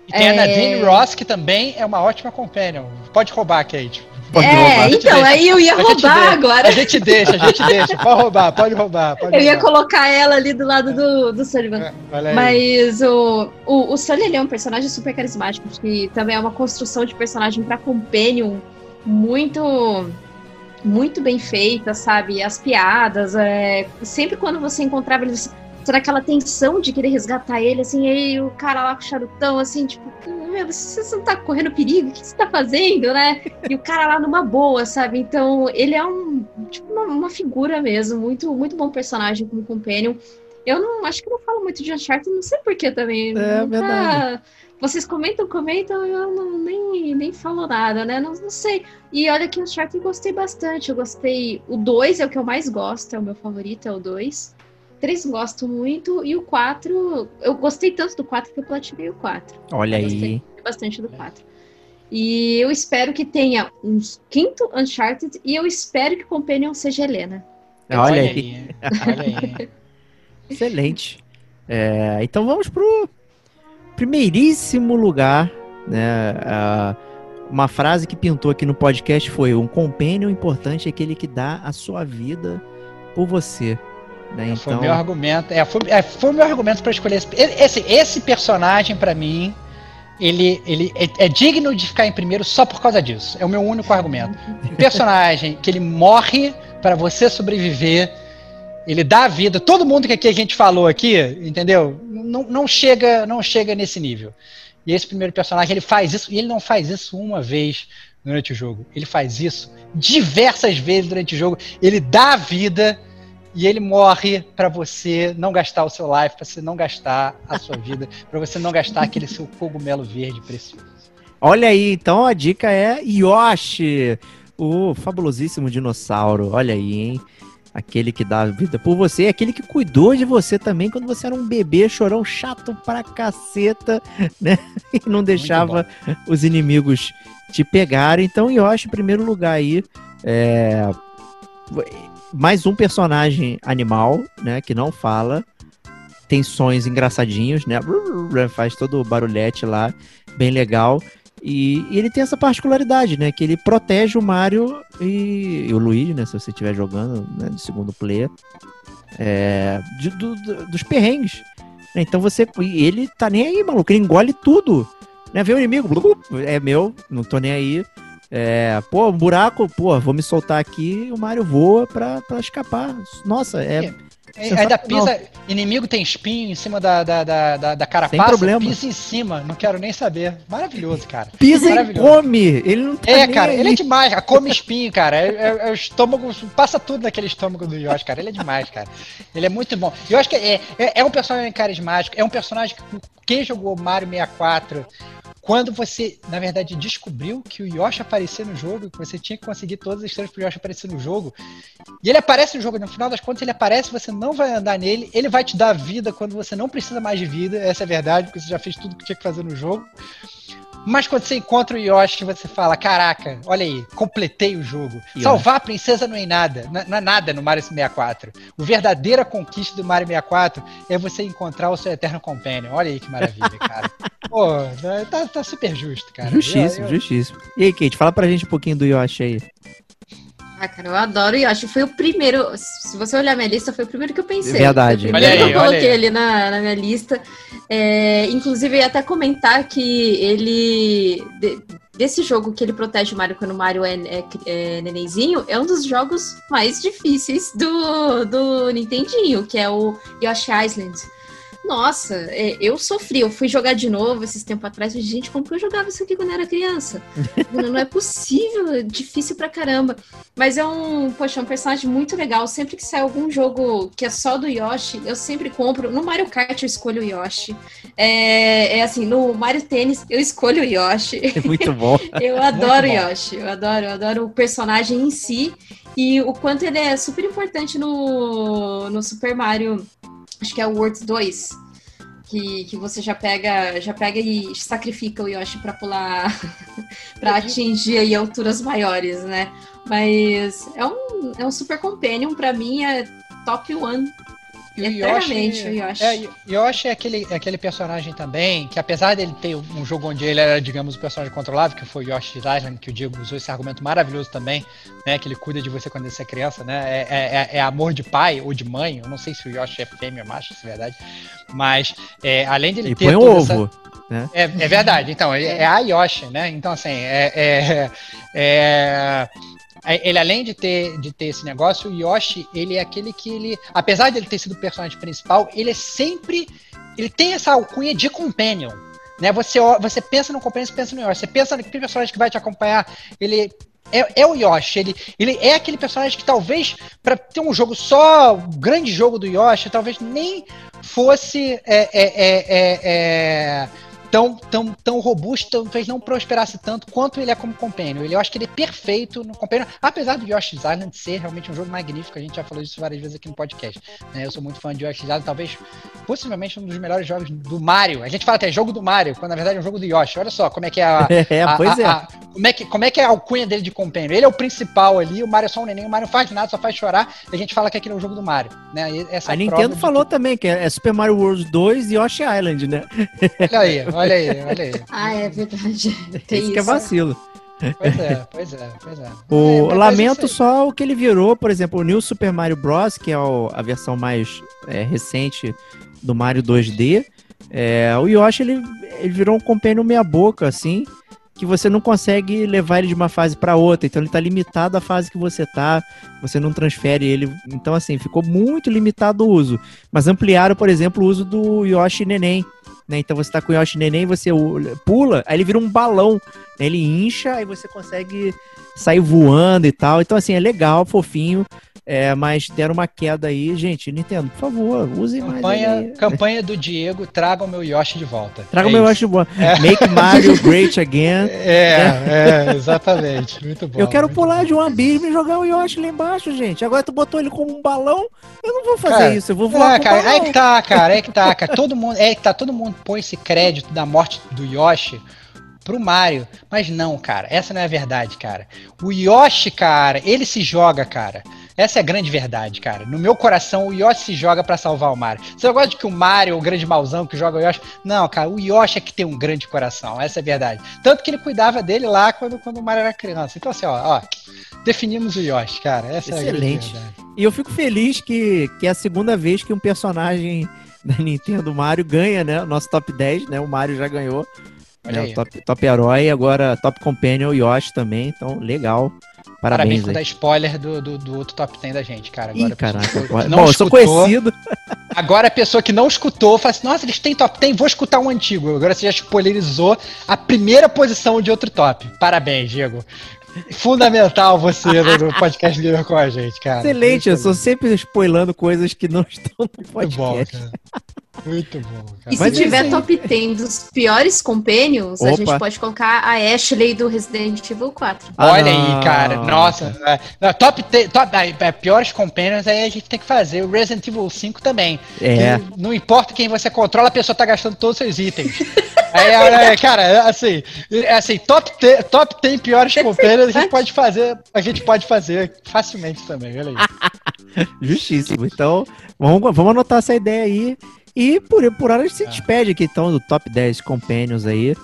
E tem é... a Nadine Ross, que também é uma ótima companion. Pode roubar, Kate. Pode é, roubar. então, aí eu ia roubar agora. A gente deixa, a gente deixa. Pode roubar, pode roubar. Pode eu roubar. ia colocar ela ali do lado do, do Sullivan. É, Mas o, o, o Sully ele é um personagem super carismático, que também é uma construção de personagem para Companion muito muito bem feita, sabe? As piadas, é... sempre quando você encontrava ele, será aquela tensão de querer resgatar ele, assim, aí o cara lá com o charutão, assim, tipo, meu, você não tá correndo perigo? O que você tá fazendo, né? E o cara lá numa boa, sabe? Então, ele é um, tipo, uma, uma figura mesmo, muito, muito bom personagem como companion. Eu não, acho que não falo muito de Uncharted, não sei porquê também. É, nunca... verdade. Vocês comentam, comentam, eu não, nem, nem falo nada, né? Não, não sei. E olha que o Uncharted eu gostei bastante. Eu gostei. O 2 é o que eu mais gosto, é o meu favorito, é o 2. 3 gosto muito, e o 4, eu gostei tanto do 4 que eu platinei o 4. Olha eu aí. bastante do 4. E eu espero que tenha um quinto Uncharted e eu espero que o Companion seja Helena. Olha, Olha aí. aí. Olha aí. Excelente. É, então vamos pro primeiríssimo lugar, né? Uh, uma frase que pintou aqui no podcast foi: um companion importante é aquele que dá a sua vida por você. Né? Então... Foi o meu argumento. É, foi, é, foi meu argumento para escolher esse, esse, esse personagem para mim. Ele, ele é, é, digno de ficar em primeiro só por causa disso. É o meu único argumento. Um personagem que ele morre para você sobreviver. Ele dá a vida. Todo mundo que aqui a gente falou aqui, entendeu? Não, não chega, não chega nesse nível. E esse primeiro personagem ele faz isso. E ele não faz isso uma vez durante o jogo. Ele faz isso diversas vezes durante o jogo. Ele dá a vida e ele morre para você não gastar o seu life, para você não gastar a sua vida, para você não gastar aquele seu cogumelo verde precioso. Olha aí, então a dica é Yoshi, o fabulosíssimo dinossauro. Olha aí, hein? Aquele que dá vida por você, aquele que cuidou de você também quando você era um bebê chorão chato pra caceta, né? E não deixava os inimigos te pegarem. Então, Yoshi, em primeiro lugar aí, é mais um personagem animal, né, que não fala, tem sons engraçadinhos, né, faz todo o barulhete lá, bem legal. E, e, ele tem essa particularidade, né? Que ele protege o Mario e, e o Luigi, né? Se você estiver jogando né, de segundo player, é, de, do, do, dos perrengues. Então você. Ele tá nem aí, maluco. Ele engole tudo. Né? Vê o inimigo, é meu, não tô nem aí. É, pô, um buraco, pô, vou me soltar aqui e o Mario voa pra, pra escapar. Nossa, é. É, Ainda pisa, inimigo tem espinho em cima da, da, da, da, da carapaça, problema. pisa em cima, não quero nem saber. Maravilhoso, cara. Pisa e Maravilhoso. come! Ele não tá É, cara, aí. ele é demais, cara. Come espinho, cara. É, é- é o estômago, passa tudo naquele estômago do Yoshi, cara. Ele é demais, cara. Ele é muito bom. E eu acho que é, é, é um personagem carismático, é um personagem que quem jogou Mario 64, quando você, na verdade, descobriu que o Yoshi aparecia no jogo, que você tinha que conseguir todas as estrelas pro Yoshi aparecer no jogo, e ele aparece no jogo, no final das contas ele aparece, você não vai andar nele, ele vai te dar vida quando você não precisa mais de vida, essa é a verdade, porque você já fez tudo que tinha que fazer no jogo. Mas quando você encontra o Yoshi, você fala: Caraca, olha aí, completei o jogo. Yoshi. Salvar a princesa não é nada, não não é nada no Mario 64. O verdadeira conquista do Mario 64 é você encontrar o seu Eterno Companion. Olha aí que maravilha, cara. Pô, tá, tá super justo, cara. Justíssimo, Eu- eu- justíssimo. E aí, Kate, fala pra gente um pouquinho do Yoshi aí. Ah, cara, eu adoro o Yoshi. Foi o primeiro. Se você olhar minha lista, foi o primeiro que eu pensei. Verdade. Foi o primeiro Olha aí, que eu olha coloquei aí. ali na, na minha lista. É, inclusive, eu ia até comentar que ele. de- desse jogo que ele protege o Mario quando o Mario é, é, é nenenzinho, é um dos jogos mais difíceis do, do Nintendinho, que é o Yoshi Island. Nossa, é, eu sofri. Eu fui jogar de novo esses tempos atrás. Gente, como que eu jogava isso aqui quando eu era criança? não, não é possível, é difícil pra caramba. Mas é um, poxa, é um personagem muito legal. Sempre que sai algum jogo que é só do Yoshi, eu sempre compro. No Mario Kart eu escolho o Yoshi. É, é assim, no Mario Tênis eu escolho o Yoshi. É muito bom. Eu adoro bom. Yoshi, eu adoro, eu adoro o personagem em si e o quanto ele é super importante no, no Super Mario, acho que é o Words 2, que, que você já pega, já pega e sacrifica o Yoshi para pular, para atingir aí alturas maiores, né? Mas é um, é um super companion para mim, é top 1 Eternamente, o Yoshi. É, e- Yoshi é aquele, é aquele personagem também, que apesar dele ter um jogo onde ele era, digamos, o personagem controlável, que foi o Yoshi's Island, que o Diego usou esse argumento maravilhoso também, né? Que ele cuida de você quando você é criança, né? É, é- é- é amor de pai ou de mãe. Eu não sei se o Yoshi é fêmea ou macho, se é verdade. Mas é, além de ele E ter põe o toda essa- ovo. é, é verdade, então, ele é a Yoshi, né? Então, assim, é, é- é- é- ele além de ter, de ter esse negócio, o Yoshi, ele é aquele que ele, apesar de ele ter sido o personagem principal, ele é sempre, ele tem essa alcunha de companion, né? Você, você pensa no companion, você pensa no Yoshi, você pensa naquele personagem que vai te acompanhar, ele é, é o Yoshi, ele, ele é aquele personagem que talvez, para ter um jogo só, o grande jogo do Yoshi, talvez nem fosse é, é, é, é, é, tão, tão, tão robusto, talvez não prosperasse tanto quanto ele é como companion. Ele, eu acho que ele é perfeito no companion, apesar do Yoshi's Island ser realmente um jogo magnífico, a gente já falou isso várias vezes aqui no podcast. né? Eu sou muito fã de Yoshi's Island, talvez, possivelmente um dos melhores jogos do Mario. A gente fala até jogo do Mario, quando na verdade é um jogo do Yoshi. Olha só como é que é a, É, a- pois a- é. a- como, é que, como é que é a alcunha dele de companion? Ele é o principal ali, o Mario é só um neném, o Mario não faz nada, só faz chorar, e a gente fala que aquele é o jogo do Mario. Né? Essa A Nintendo falou também que é Super Mario World 2 e Yoshi Island, né? que- Olha aí, olha aí, olha aí. Ah, é verdade. Tem Isso que é vacilo. Pois é, pois é, pois é. O É, lamento só o que ele virou, por exemplo, o New Super Mario Bros., que é o- a versão mais é, recente do Mario 2D. é, o Yoshi ele, ele virou um companion meia boca, assim, que você não consegue levar ele de uma fase para outra. Então ele tá limitado à fase que você tá, você não transfere ele. Então, assim, ficou muito limitado o uso. Mas ampliaram, por exemplo, o uso do Yoshi Neném. Né? Então você tá com o Yoshi Neném, você pula, aí ele vira um balão. né? Ele incha, aí você consegue sair voando e tal. Então, assim, é legal, fofinho. É, mas deram uma queda aí. Gente, Nintendo, por favor, usem mais. Campanha, campanha do Diego, traga o meu Yoshi de volta. Traga É o meu isso. Yoshi boa. Make Mario great again. É, é, exatamente. Muito bom. Eu quero pular bom. de um abismo e jogar o Yoshi lá embaixo, gente. Agora tu botou ele como um balão. Eu não vou fazer Cara, isso. Eu vou voar com cara, é que tá, cara, é que tá, cara. Todo mundo, é que tá, todo mundo põe esse crédito da morte do Yoshi pro Mario, mas não, cara, essa não é a verdade, cara. O Yoshi, cara, ele se joga, cara. Essa é a grande verdade, cara. No meu coração, o Yoshi se joga pra salvar o Mario. Você não gosta de que o Mario é o grande mauzão que joga o Yoshi? Não, cara, o Yoshi é que tem um grande coração. Essa é a verdade. Tanto que ele cuidava dele lá quando, quando o Mario era criança. Então, assim, ó, ó definimos o Yoshi, cara. Essa é Excelente. verdade. E eu fico feliz que, que é a segunda vez que um personagem da Nintendo Mario ganha, né? O nosso top 10, né? O Mario já ganhou. Olha É, aí. top, top herói, agora top companion Yoshi também, então legal. Parabéns Parabéns, por dar spoiler do, do, do outro top 10 da gente, cara. Agora Ih, caraca. não Bom, eu sou escutou- conhecido. Agora a pessoa que não escutou fala assim, nossa, eles têm top 10, vou escutar um antigo. Agora você já spoilerizou a primeira posição de outro top. Parabéns, Diego. Fundamental você no, podcast Gamer com a gente, cara. Excelente, eu sou sempre spoilando coisas que não estão no Muito bom, podcast. cara. Muito bom, cara. E se Mas é tiver top 10 dos piores companions, a Opa. gente pode colocar a Ashley do Resident Evil 4. Ah, Olha não. aí, cara. Nossa. é, não, top, top é, piores companions aí a gente tem que fazer. O Resident Evil 5 também. É. Não importa quem você controla, a pessoa tá gastando todos os seus itens. aí, cara, é assim, é assim, top 10, top 10 piores companions a gente pode fazer, a gente pode fazer facilmente também, olha aí. Justíssimo. Então, vamos, vamos anotar essa ideia aí. E por, por hora a gente se Ah. despede aqui, então, do top 10 companions aí.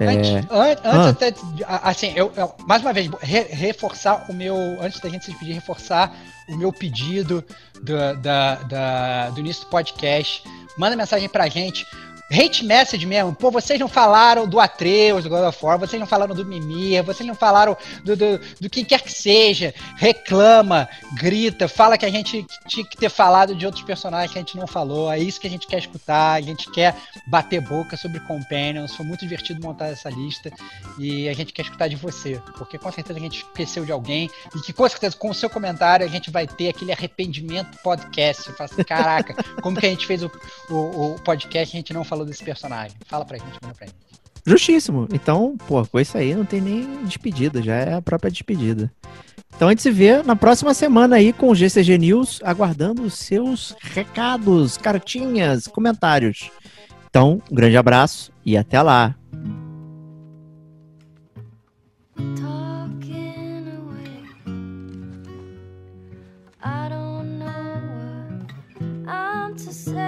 É, Antes, an- antes Ah. até assim, eu, eu- mais uma vez, re- reforçar o meu. Antes da gente se despedir, reforçar o meu pedido do, da, da- do início do podcast. Manda mensagem pra gente. Hate message mesmo. Pô, vocês não falaram do Atreus, do God of War, vocês não falaram do Mimir, vocês não falaram do, do, do que quer que seja. Reclama, grita, fala que a gente tinha que ter falado de outros personagens que a gente não falou. É isso que a gente quer escutar. A gente quer bater boca sobre Companions. Foi muito divertido montar essa lista. E a gente quer escutar de você. Porque com certeza a gente esqueceu de alguém. E que com certeza com o seu comentário a gente vai ter aquele arrependimento podcast. Eu falo assim, caraca, como que a gente fez o, o, o podcast e a gente não falou desse personagem? Fala pra gente, manda pra gente. Justíssimo. Então, pô, com isso aí não tem nem despedida, já é a própria despedida. Então a gente se vê na próxima semana aí com o GCG News, aguardando os seus recados, cartinhas, comentários. Então, um grande abraço e até lá. to say,